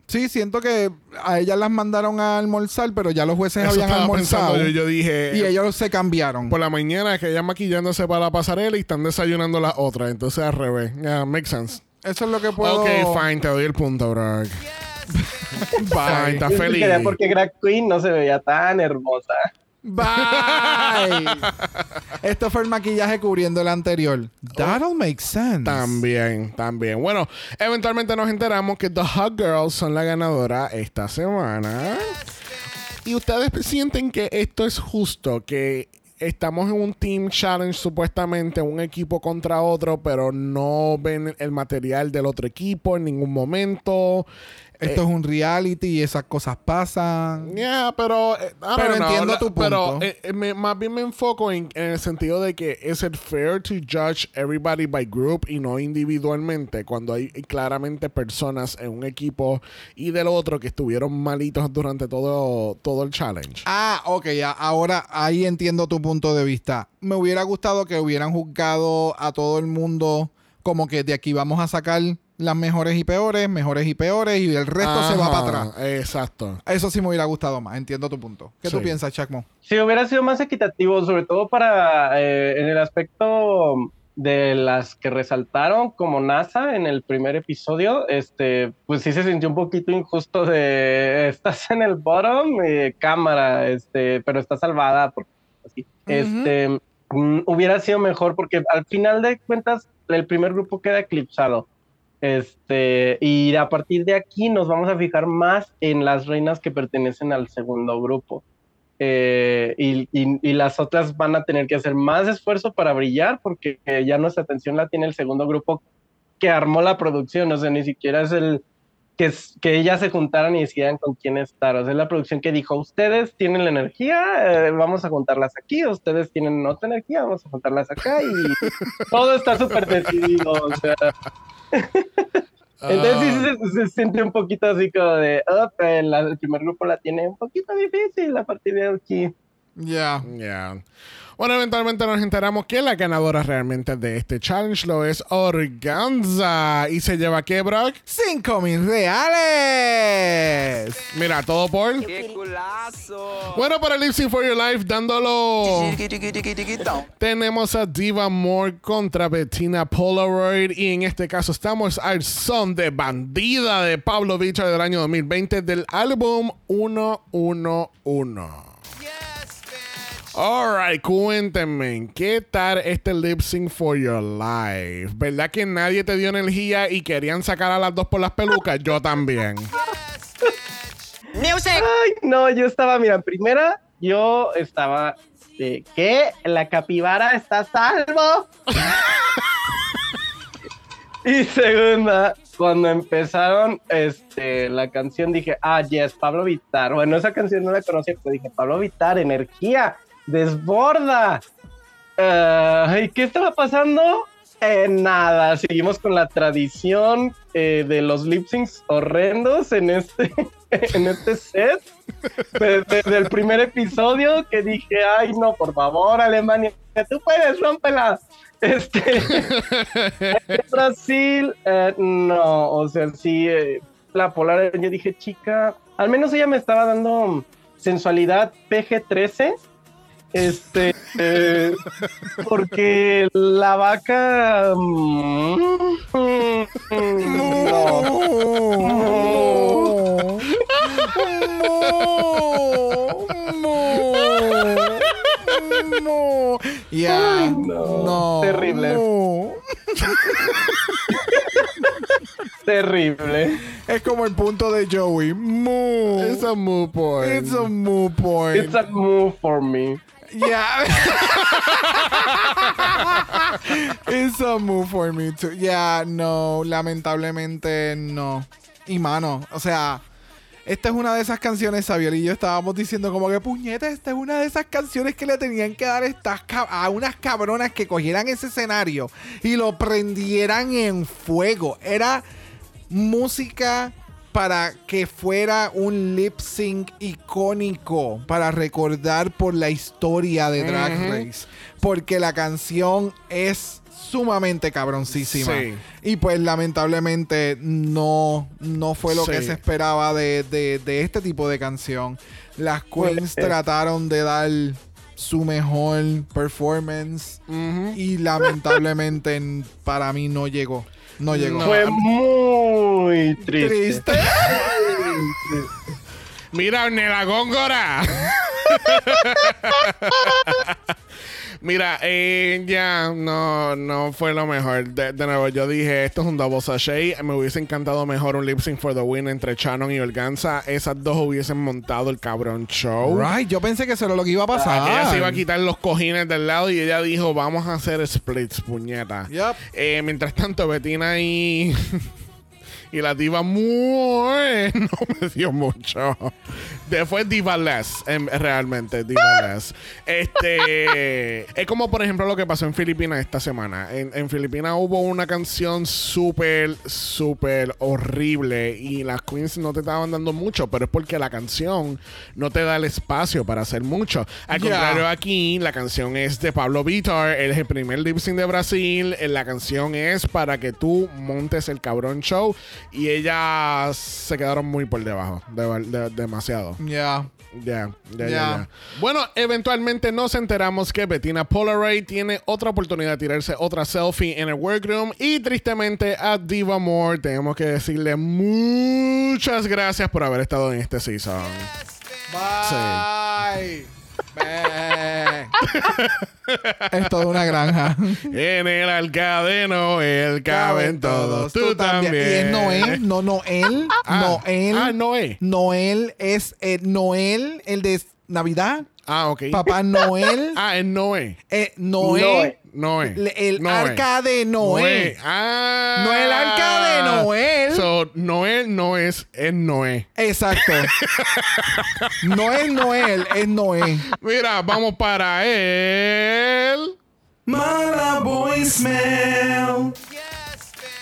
Sí, siento que a ellas las mandaron a almorzar, pero ya los jueces
Eso
habían almorzado.
pensando yo, yo dije...
Y ellos se cambiaron.
Por la mañana que ellas maquillándose para la pasarela y están desayunando las otras. Entonces al revés. Yeah, makes sense.
Eso es lo que puedo...
Ok, fine. Te doy el punto, bro. Fine,
Bye.
está feliz.
porque Drag Queen no se veía tan hermosa.
Bye. Esto fue el maquillaje cubriendo el anterior. That'll make sense.
También, también. Bueno, eventualmente nos enteramos que The Hot Girls son la ganadora esta semana. Y ustedes sienten que esto es justo, que estamos en un team challenge supuestamente, un equipo contra otro, pero no ven el material del otro equipo en ningún momento.
Esto es un reality y esas cosas pasan.
Yeah, pero, eh,
Pero
know,
entiendo
la-
tu
Pero
punto.
eh, eh, me- más bien me enfoco en, en el sentido de que es it fair to judge everybody by group y no individualmente cuando hay claramente personas en un equipo y del otro que estuvieron malitos durante todo, todo el challenge.
Ah, ok, a- ahora ahí entiendo tu punto de vista. Me hubiera gustado que hubieran juzgado a todo el mundo como que de aquí vamos a sacar las mejores y peores, mejores y peores, y el resto se va para atrás.
Exacto.
Eso sí me hubiera gustado más, entiendo tu punto. ¿Qué tú
Sí.
piensas, Chacmo?
Si hubiera sido más equitativo, sobre todo para eh, en el aspecto de las que resaltaron como NASA en el primer episodio, este, pues sí se sintió un poquito injusto de estás en el bottom, eh, cámara, este, pero está salvada así. Este mm, hubiera sido mejor porque al final de cuentas el primer grupo queda eclipsado. Este, y a partir de aquí nos vamos a fijar más en las reinas que pertenecen al segundo grupo. Eh, y, y- y las otras van a tener que hacer más esfuerzo para brillar porque ya nuestra atención la tiene el segundo grupo que armó la producción, o sea, ni siquiera es el que, que ellas se juntaran y decidieran con quién estar, o sea, es la producción que dijo, ustedes tienen la energía, eh, vamos a juntarlas aquí, ustedes tienen otra energía, vamos a juntarlas acá y todo está súper decidido, o sea, entonces sí se, se siente un poquito así como de, "Oh, eh, la- el primer grupo la tiene un poquito difícil a partir de aquí.
Ya.
Ya. Bueno, eventualmente nos enteramos que la ganadora realmente de este challenge lo es Organza. ¿Y se lleva qué, Brock?
¡Cinco mil reales!
Mira, todo por.
¡Qué culazo!
Bueno, para Lip Sync for Your Life, dándolo. Tenemos a Diva Moore contra Bettina Polaroid. Y en este caso estamos al son de Bandida de Pablo Vicha del año 2020 del álbum 111. Alright, cuéntenme, ¿qué tal este lip sync for your life? ¿Verdad que nadie te dio energía y querían sacar a las dos por las pelucas? Yo también.
Ay, no, yo estaba, mira, primera, yo estaba, eh, ¿qué? ¿La capibara está a salvo? y segunda, cuando empezaron este, la canción, dije, ah, yes, Pablo Vitar. Bueno, esa canción no la conocía, pero dije, Pablo Vitar, energía, desborda. ¿Y qué estaba pasando? Eh, nada, seguimos con la tradición eh, de los lip syncs horrendos en este, en este set. De- Desde el primer episodio que dije, ay no, por favor, Alemania, tú puedes, rómpela. Este, Brasil, eh, no, o sea, sí, eh, la polar, yo dije, chica, al menos ella me estaba dando sensualidad PG-13. Este, eh, porque la vaca. mm, mm, no.
Mo. Mo. Ya.
no.
No.
Terrible.
Mo.
Terrible.
Es como el punto de Joey. Mo.
It's a mood point.
It's a moo point.
It's a move for me.
Yeah. It's a move for me too. Yeah, no, lamentablemente no. Y mano, o sea, esta es una de esas canciones, Xavier y yo estábamos diciendo como que puñeta, esta es una de esas canciones que le tenían que dar estas a unas cabronas que cogieran ese escenario y lo prendieran en fuego. Era música para que fuera un lip sync icónico para recordar por la historia de Drag Race. Porque la canción es sumamente cabroncísima.
Sí.
Y pues lamentablemente no, no fue lo que se esperaba de, de- de este tipo de canción. Las queens
Pues, eh.
trataron de dar su mejor performance y lamentablemente para mí no llegó. No llegó.
No.
Fue muy triste.
Triste.
Mira, Nela Góngora. Mira, eh, ya no, no fue lo mejor. De, de nuevo, yo dije, esto es un double sachet. Me hubiese encantado mejor un lip sync for the win entre Shannon y Organza. Esas dos hubiesen montado el cabrón show.
Right, yo pensé que eso era lo que iba a pasar.
Ella se iba a quitar los cojines del lado y ella dijo, vamos a hacer splits, puñeta.
Yep.
Eh, mientras tanto, Betina y... y la diva muy... no me dio mucho. De, fue diva less, em, realmente, diva less. Este... es como, por ejemplo, lo que pasó en Filipinas esta semana. En, en Filipinas hubo una canción súper, súper horrible y las queens no te estaban dando mucho, pero es porque la canción no te da el espacio para hacer mucho. Al
Ya.
contrario, aquí la canción es de Pablo Vitor, él es el primer lip sync de Brasil. eh, La canción es para que tú montes el cabrón show. Y ellas se quedaron muy por debajo, de- de- demasiado.
Ya.
Ya, ya, ya. Bueno, eventualmente nos enteramos que Bettina Polaroid tiene otra oportunidad de tirarse otra selfie en el workroom y tristemente a Diva Moore tenemos que decirle muchas gracias por haber estado en este season.
Bye. Bye. Es toda una granja.
En el alcadeno, él caben todos, tú, también.
Y es Noel, no Noel.
Ah,
Noel.
Ah, Noé.
Noel es eh, Noel, el de Navidad.
Ah, ok.
Papá Noel.
Ah, es Noé.
eh, Noé.
Noé.
Le- El
Noé.
arca de Noé.
Noé. Ah.
No el arca de Noel.
So, Noel no es, es Noé.
Exacto. no es Noel, es Noé.
Mira, vamos para él.
Mala voicemail.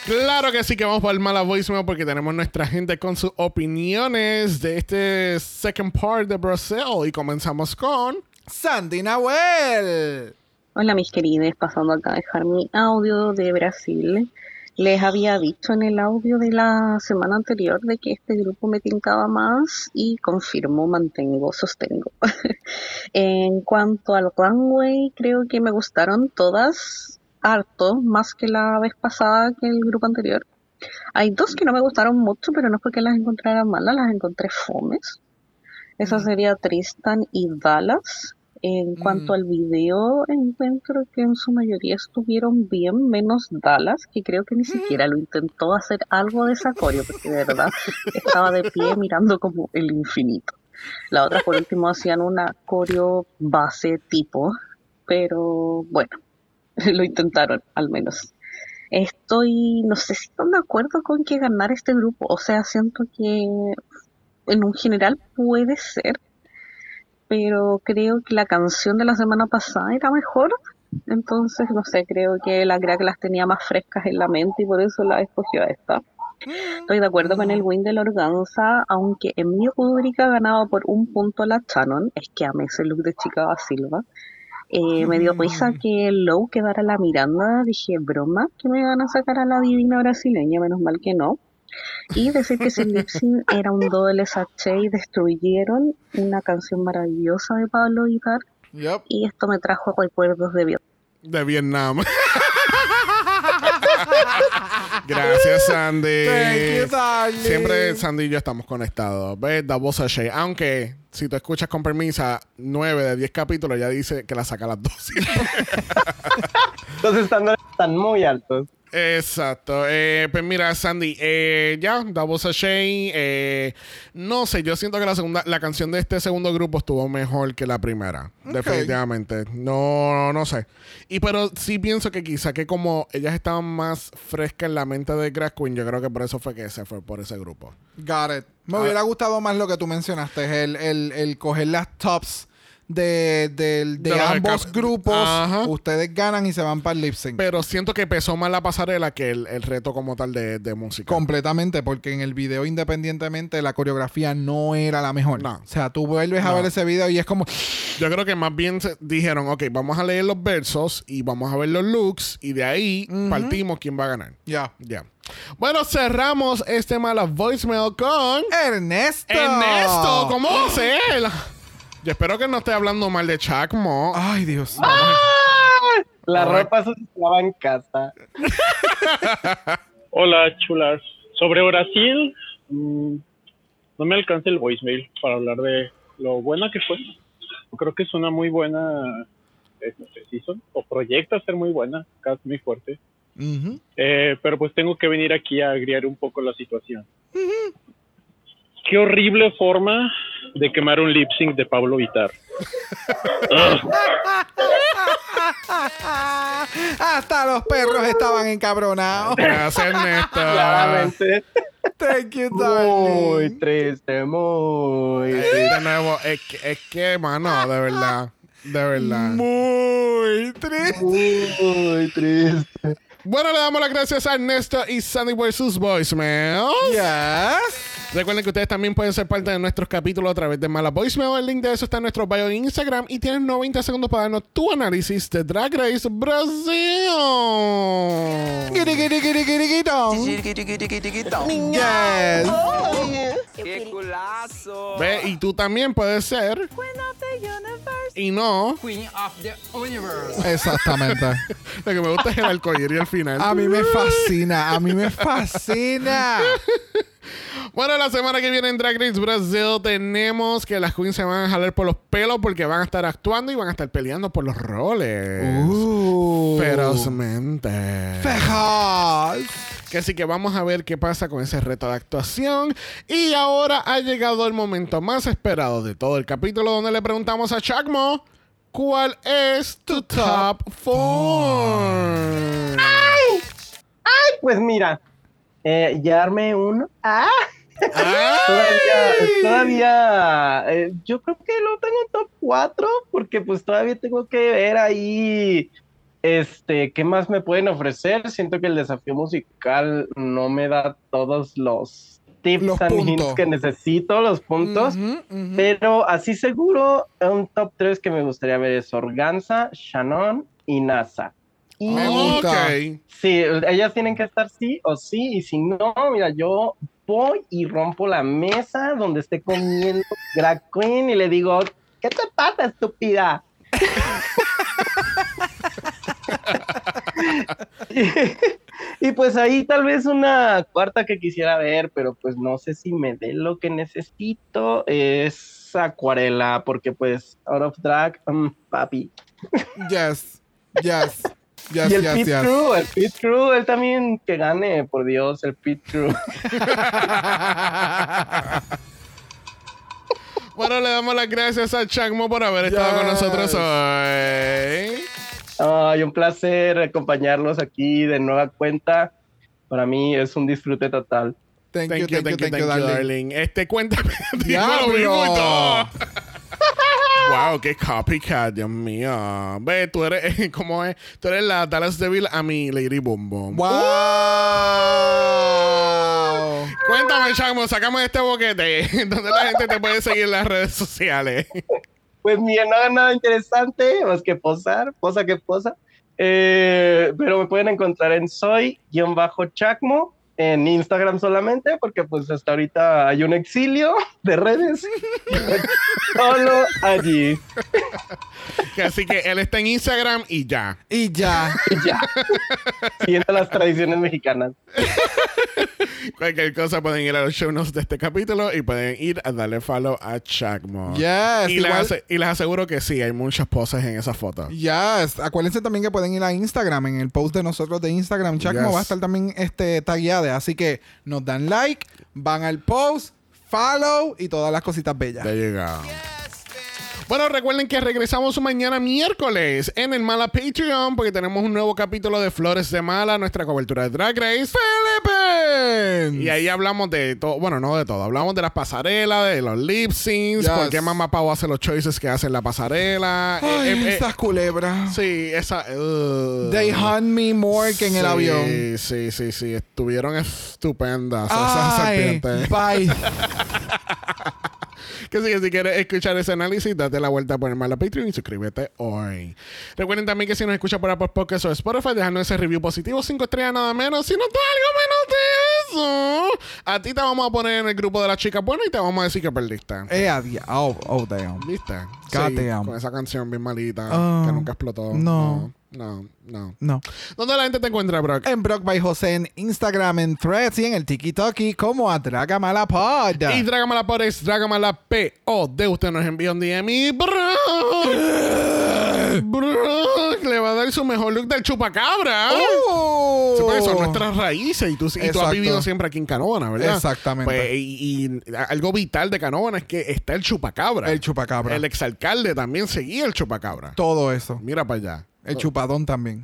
Claro que sí que vamos para el mala voicemail porque tenemos nuestra gente con sus opiniones de este second part de Brasil y comenzamos con
Sandy Nahuel.
Hola mis queridos, pasando acá a dejar mi audio de Brasil. Les había dicho en el audio de la semana anterior de que este grupo me tincaba más y confirmo, mantengo, sostengo. en cuanto al runway, creo que me gustaron todas harto, más que la vez pasada que el grupo anterior. Hay dos que no me gustaron mucho, pero no es porque las encontrara malas, las encontré fomes. Esa sería Tristan y Dallas. En cuanto al video, encuentro que en su mayoría estuvieron bien, menos Dallas, que creo que ni siquiera lo intentó hacer algo de sacorio, porque de verdad estaba de pie mirando como el infinito. La otra, por último, hacían una coreo base tipo, pero bueno, lo intentaron al menos. Estoy, no sé si estoy de acuerdo con que ganar este grupo, o sea, siento que en un general puede ser, pero creo que la canción de la semana pasada era mejor. Entonces, no sé, creo que la que las tenía más frescas en la mente y por eso la escogió a esta. Estoy de acuerdo con el win de la organza, aunque en mi rúbrica ganaba por un punto la Shannon, es que amé ese look de Chica Silva. Eh, me dio risa que Low quedara la Miranda, dije, broma, que me van a sacar a la divina brasileña, menos mal que no. Y decir que sync era un doble sachet y destruyeron una canción maravillosa de Pablo Guitar.
Yep.
Y esto me trajo recuerdos de Vietnam.
de Vietnam. Gracias, Sandy.
Thank you, darling.
Siempre Sandy y yo estamos conectados. ¿Ves? Da voz a Shay. Aunque, si tú escuchas con permisa, 9 de 10 capítulos ya dice que la saca a las 12.
Los estándares están muy altos.
Exacto. Eh, pues mira, Sandy, eh, ya, da voz a Shay. Eh, no sé, yo siento que la segunda, la canción de este segundo grupo estuvo mejor que la primera. Definitivamente. No, no sé. Y pero sí pienso que quizá que como ellas estaban más frescas en la mente de Grass Queen, yo creo que por eso fue que se fue por ese grupo.
Got it. Me
Ah.
hubiera gustado más lo que tú mencionaste, el, el, el coger las tops de, de ambos grupos.
Ajá.
Ustedes ganan y se van para el lip sync.
Pero siento que pesó más la pasarela que el, el reto como tal de, de música.
Completamente, porque en el video independientemente la coreografía no era la mejor.
No.
O sea, tú vuelves a ver ese video y es como,
Yo creo que más bien se dijeron, ok, vamos a leer los versos y vamos a ver los looks y de ahí partimos quién va a ganar.
ya.
Ya. Bueno, cerramos este mala voicemail con
Ernesto.
Ernesto. ¿Cómo va a ser? Yo espero que no esté hablando mal de Chacmo.
Ay, Dios.
La
Ay.
ropa se lava en casa.
Hola, chulas. Sobre Brasil, mm, no me alcanza el voicemail para hablar de lo buena que fue. Yo creo que es una muy buena este, season, o proyecta ser muy buena, casi muy fuerte. Eh, pero pues tengo que venir aquí a agriar un poco la situación. Qué horrible forma de quemar un lip sync de Pablo Vitar.
Hasta los perros estaban encabronados.
Gracias, Ernesto.
Claramente.
Thank you,
Muy
darling.
triste, muy
Eh,
triste.
de nuevo, es que, es que, mano, de verdad. De verdad.
Muy triste.
Muy triste.
Bueno, le damos las gracias a Ernesto y Sandy por sus voicemails.
Yes.
Recuerden que ustedes también pueden ser parte de nuestros capítulos a través de Mala Voicemail. El link de eso está en nuestro bio en Instagram. Y tienes 90 segundos para darnos tu análisis de Drag Race Brasil.
Giri, giri, giri, giri, giri, dong. Yes.
¡Qué culazo!
Ve, y tú también puedes ser. Y no.
Queen of the Universe.
Exactamente.
Lo que me gusta es el arcoíris al final.
A mí me fascina, a mí me fascina.
Bueno, la semana que viene en Drag Race Brasil tenemos que las queens se van a jalar por los pelos porque van a estar actuando y van a estar peleando por los roles.
Uh.
Ferozmente.
Fejas.
Que así que vamos a ver qué pasa con ese reto de actuación. Y ahora ha llegado el momento más esperado de todo el capítulo donde le preguntamos a Chacmo cuál es tu top 4.
¡Ay! ¡Ay! Pues mira, eh, ya armé uno. ¡Ah! todavía, todavía eh, yo creo que lo tengo en top 4 porque pues todavía tengo que ver ahí este, ¿qué más me pueden ofrecer? Siento que el desafío musical no me da todos los tips
Los
and
puntos.
hints que necesito, los puntos, pero así seguro un top 3 que me gustaría ver es Organza, Shannon y NASA. Y
Me gusta.
Ok.
Sí, ellas tienen que estar sí o sí, y si no, mira, yo voy y rompo la mesa donde esté comiendo drag queen y le digo, ¿qué te pasa, estúpida? y, y pues ahí tal vez una cuarta que quisiera ver, pero pues no sé si me dé lo que necesito, es acuarela, porque pues out of drag, mm, papi.
Yes. Yes. Yes,
y el
yes,
Pit
yes.
Crew, el Pit Crew, él también que gane, por Dios, el Pit Crew.
Bueno, le damos las gracias a Chacmo por haber estado con nosotros hoy.
Ay, un placer acompañarlos aquí de nueva cuenta. Para mí es un disfrute total.
Thank, you, thank you, thank you, darling.
darling. Este, cuéntame.
Diablo.
Wow, qué copycat, Dios mío. Ve, tú eres, ¿cómo es? Tú eres la Dallas Devil a mi Lady Boom Boom.
Wow.
Cuéntame, Chacmo, sacamos este boquete. ¿Dónde la gente te puede seguir en las redes sociales?
Pues mira, no hagan nada interesante, más que posar, posa que posa. Eh, pero me pueden encontrar en soy-chacmo en Instagram solamente, porque pues hasta ahorita hay un exilio de redes. Solo allí.
Así que él está en Instagram y ya.
Y ya.
Y ya. Siguiendo las tradiciones mexicanas.
Cualquier cosa pueden ir a los show notes de este capítulo y pueden ir a darle follow a Chacmo.
Yes,
Y les,
igual-
ase- y les aseguro que sí, hay muchas poses en esa foto.
Yes. Acuérdense también que pueden ir a Instagram. En el post de nosotros de Instagram, Chacmo
Yes.
va a estar también este, Así que nos dan like, van al post, follow y todas las cositas bellas.
Ya llegado. Bueno, recuerden que regresamos mañana miércoles en el Mala Patreon porque tenemos un nuevo capítulo de Flores de Mala, nuestra cobertura de Drag Race.
Philippines.
Y ahí hablamos de todo, bueno, no de todo, hablamos de las pasarelas, de los lip syncs,
Yes.
por qué Mamá Pau hace los choices que hace en la pasarela.
Ay,
Eh, eh, eh,
esas culebras.
sí, esa... uh.
They hunt me more que en el avión.
Sí, sí, sí, estuvieron estupendas esas serpientes.
bye.
Que sí, que si quieres escuchar ese análisis, date la vuelta por el Mala Patreon y suscríbete hoy. Recuerden también que si nos escuchas por Apple Podcasts o Spotify, dejando ese review positivo, 5 estrellas nada menos. Si no te algo menos de eso, a ti te vamos a poner en el grupo de las chicas buenas y te vamos a decir que perdiste.
Eh, adiós. Oh, oh, damn.
¿Viste?
God
Sí,
damn.
Con esa canción bien malita
Ah,
que nunca explotó.
no.
No, no.
No.
¿Dónde la gente te encuentra, Brock?
En Brock by José en Instagram, en Threads y en el TikTok como a Dragamala Pod.
Y Dragamala por es Dragamala P-O de usted nos envía un DM y Brock, Brock le va a dar su mejor look del chupacabra.
Oh.
Sí, son nuestras raíces y tú, y tú has vivido siempre aquí en Canóvana, ¿verdad?
Exactamente.
Pues, y, y algo vital de Canóvana es que está el chupacabra.
El chupacabra.
El exalcalde también seguía el chupacabra.
Todo eso.
Mira para allá.
El chupadón también.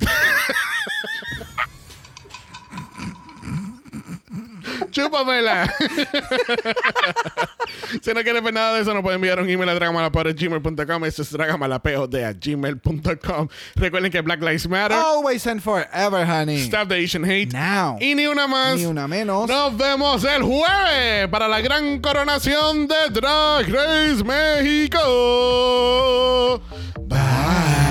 Chúpamela. si no quieres ver nada de eso, nos pueden enviar un email a dragamalapod.gmail.com. Eso es dragamalapod.gmail.com. Recuerden que Black Lives Matter.
Always and forever, honey.
Stop the Asian hate.
Now.
Y ni una más.
Ni una menos.
Nos vemos el jueves para la gran coronación de Drag Race México. Bye.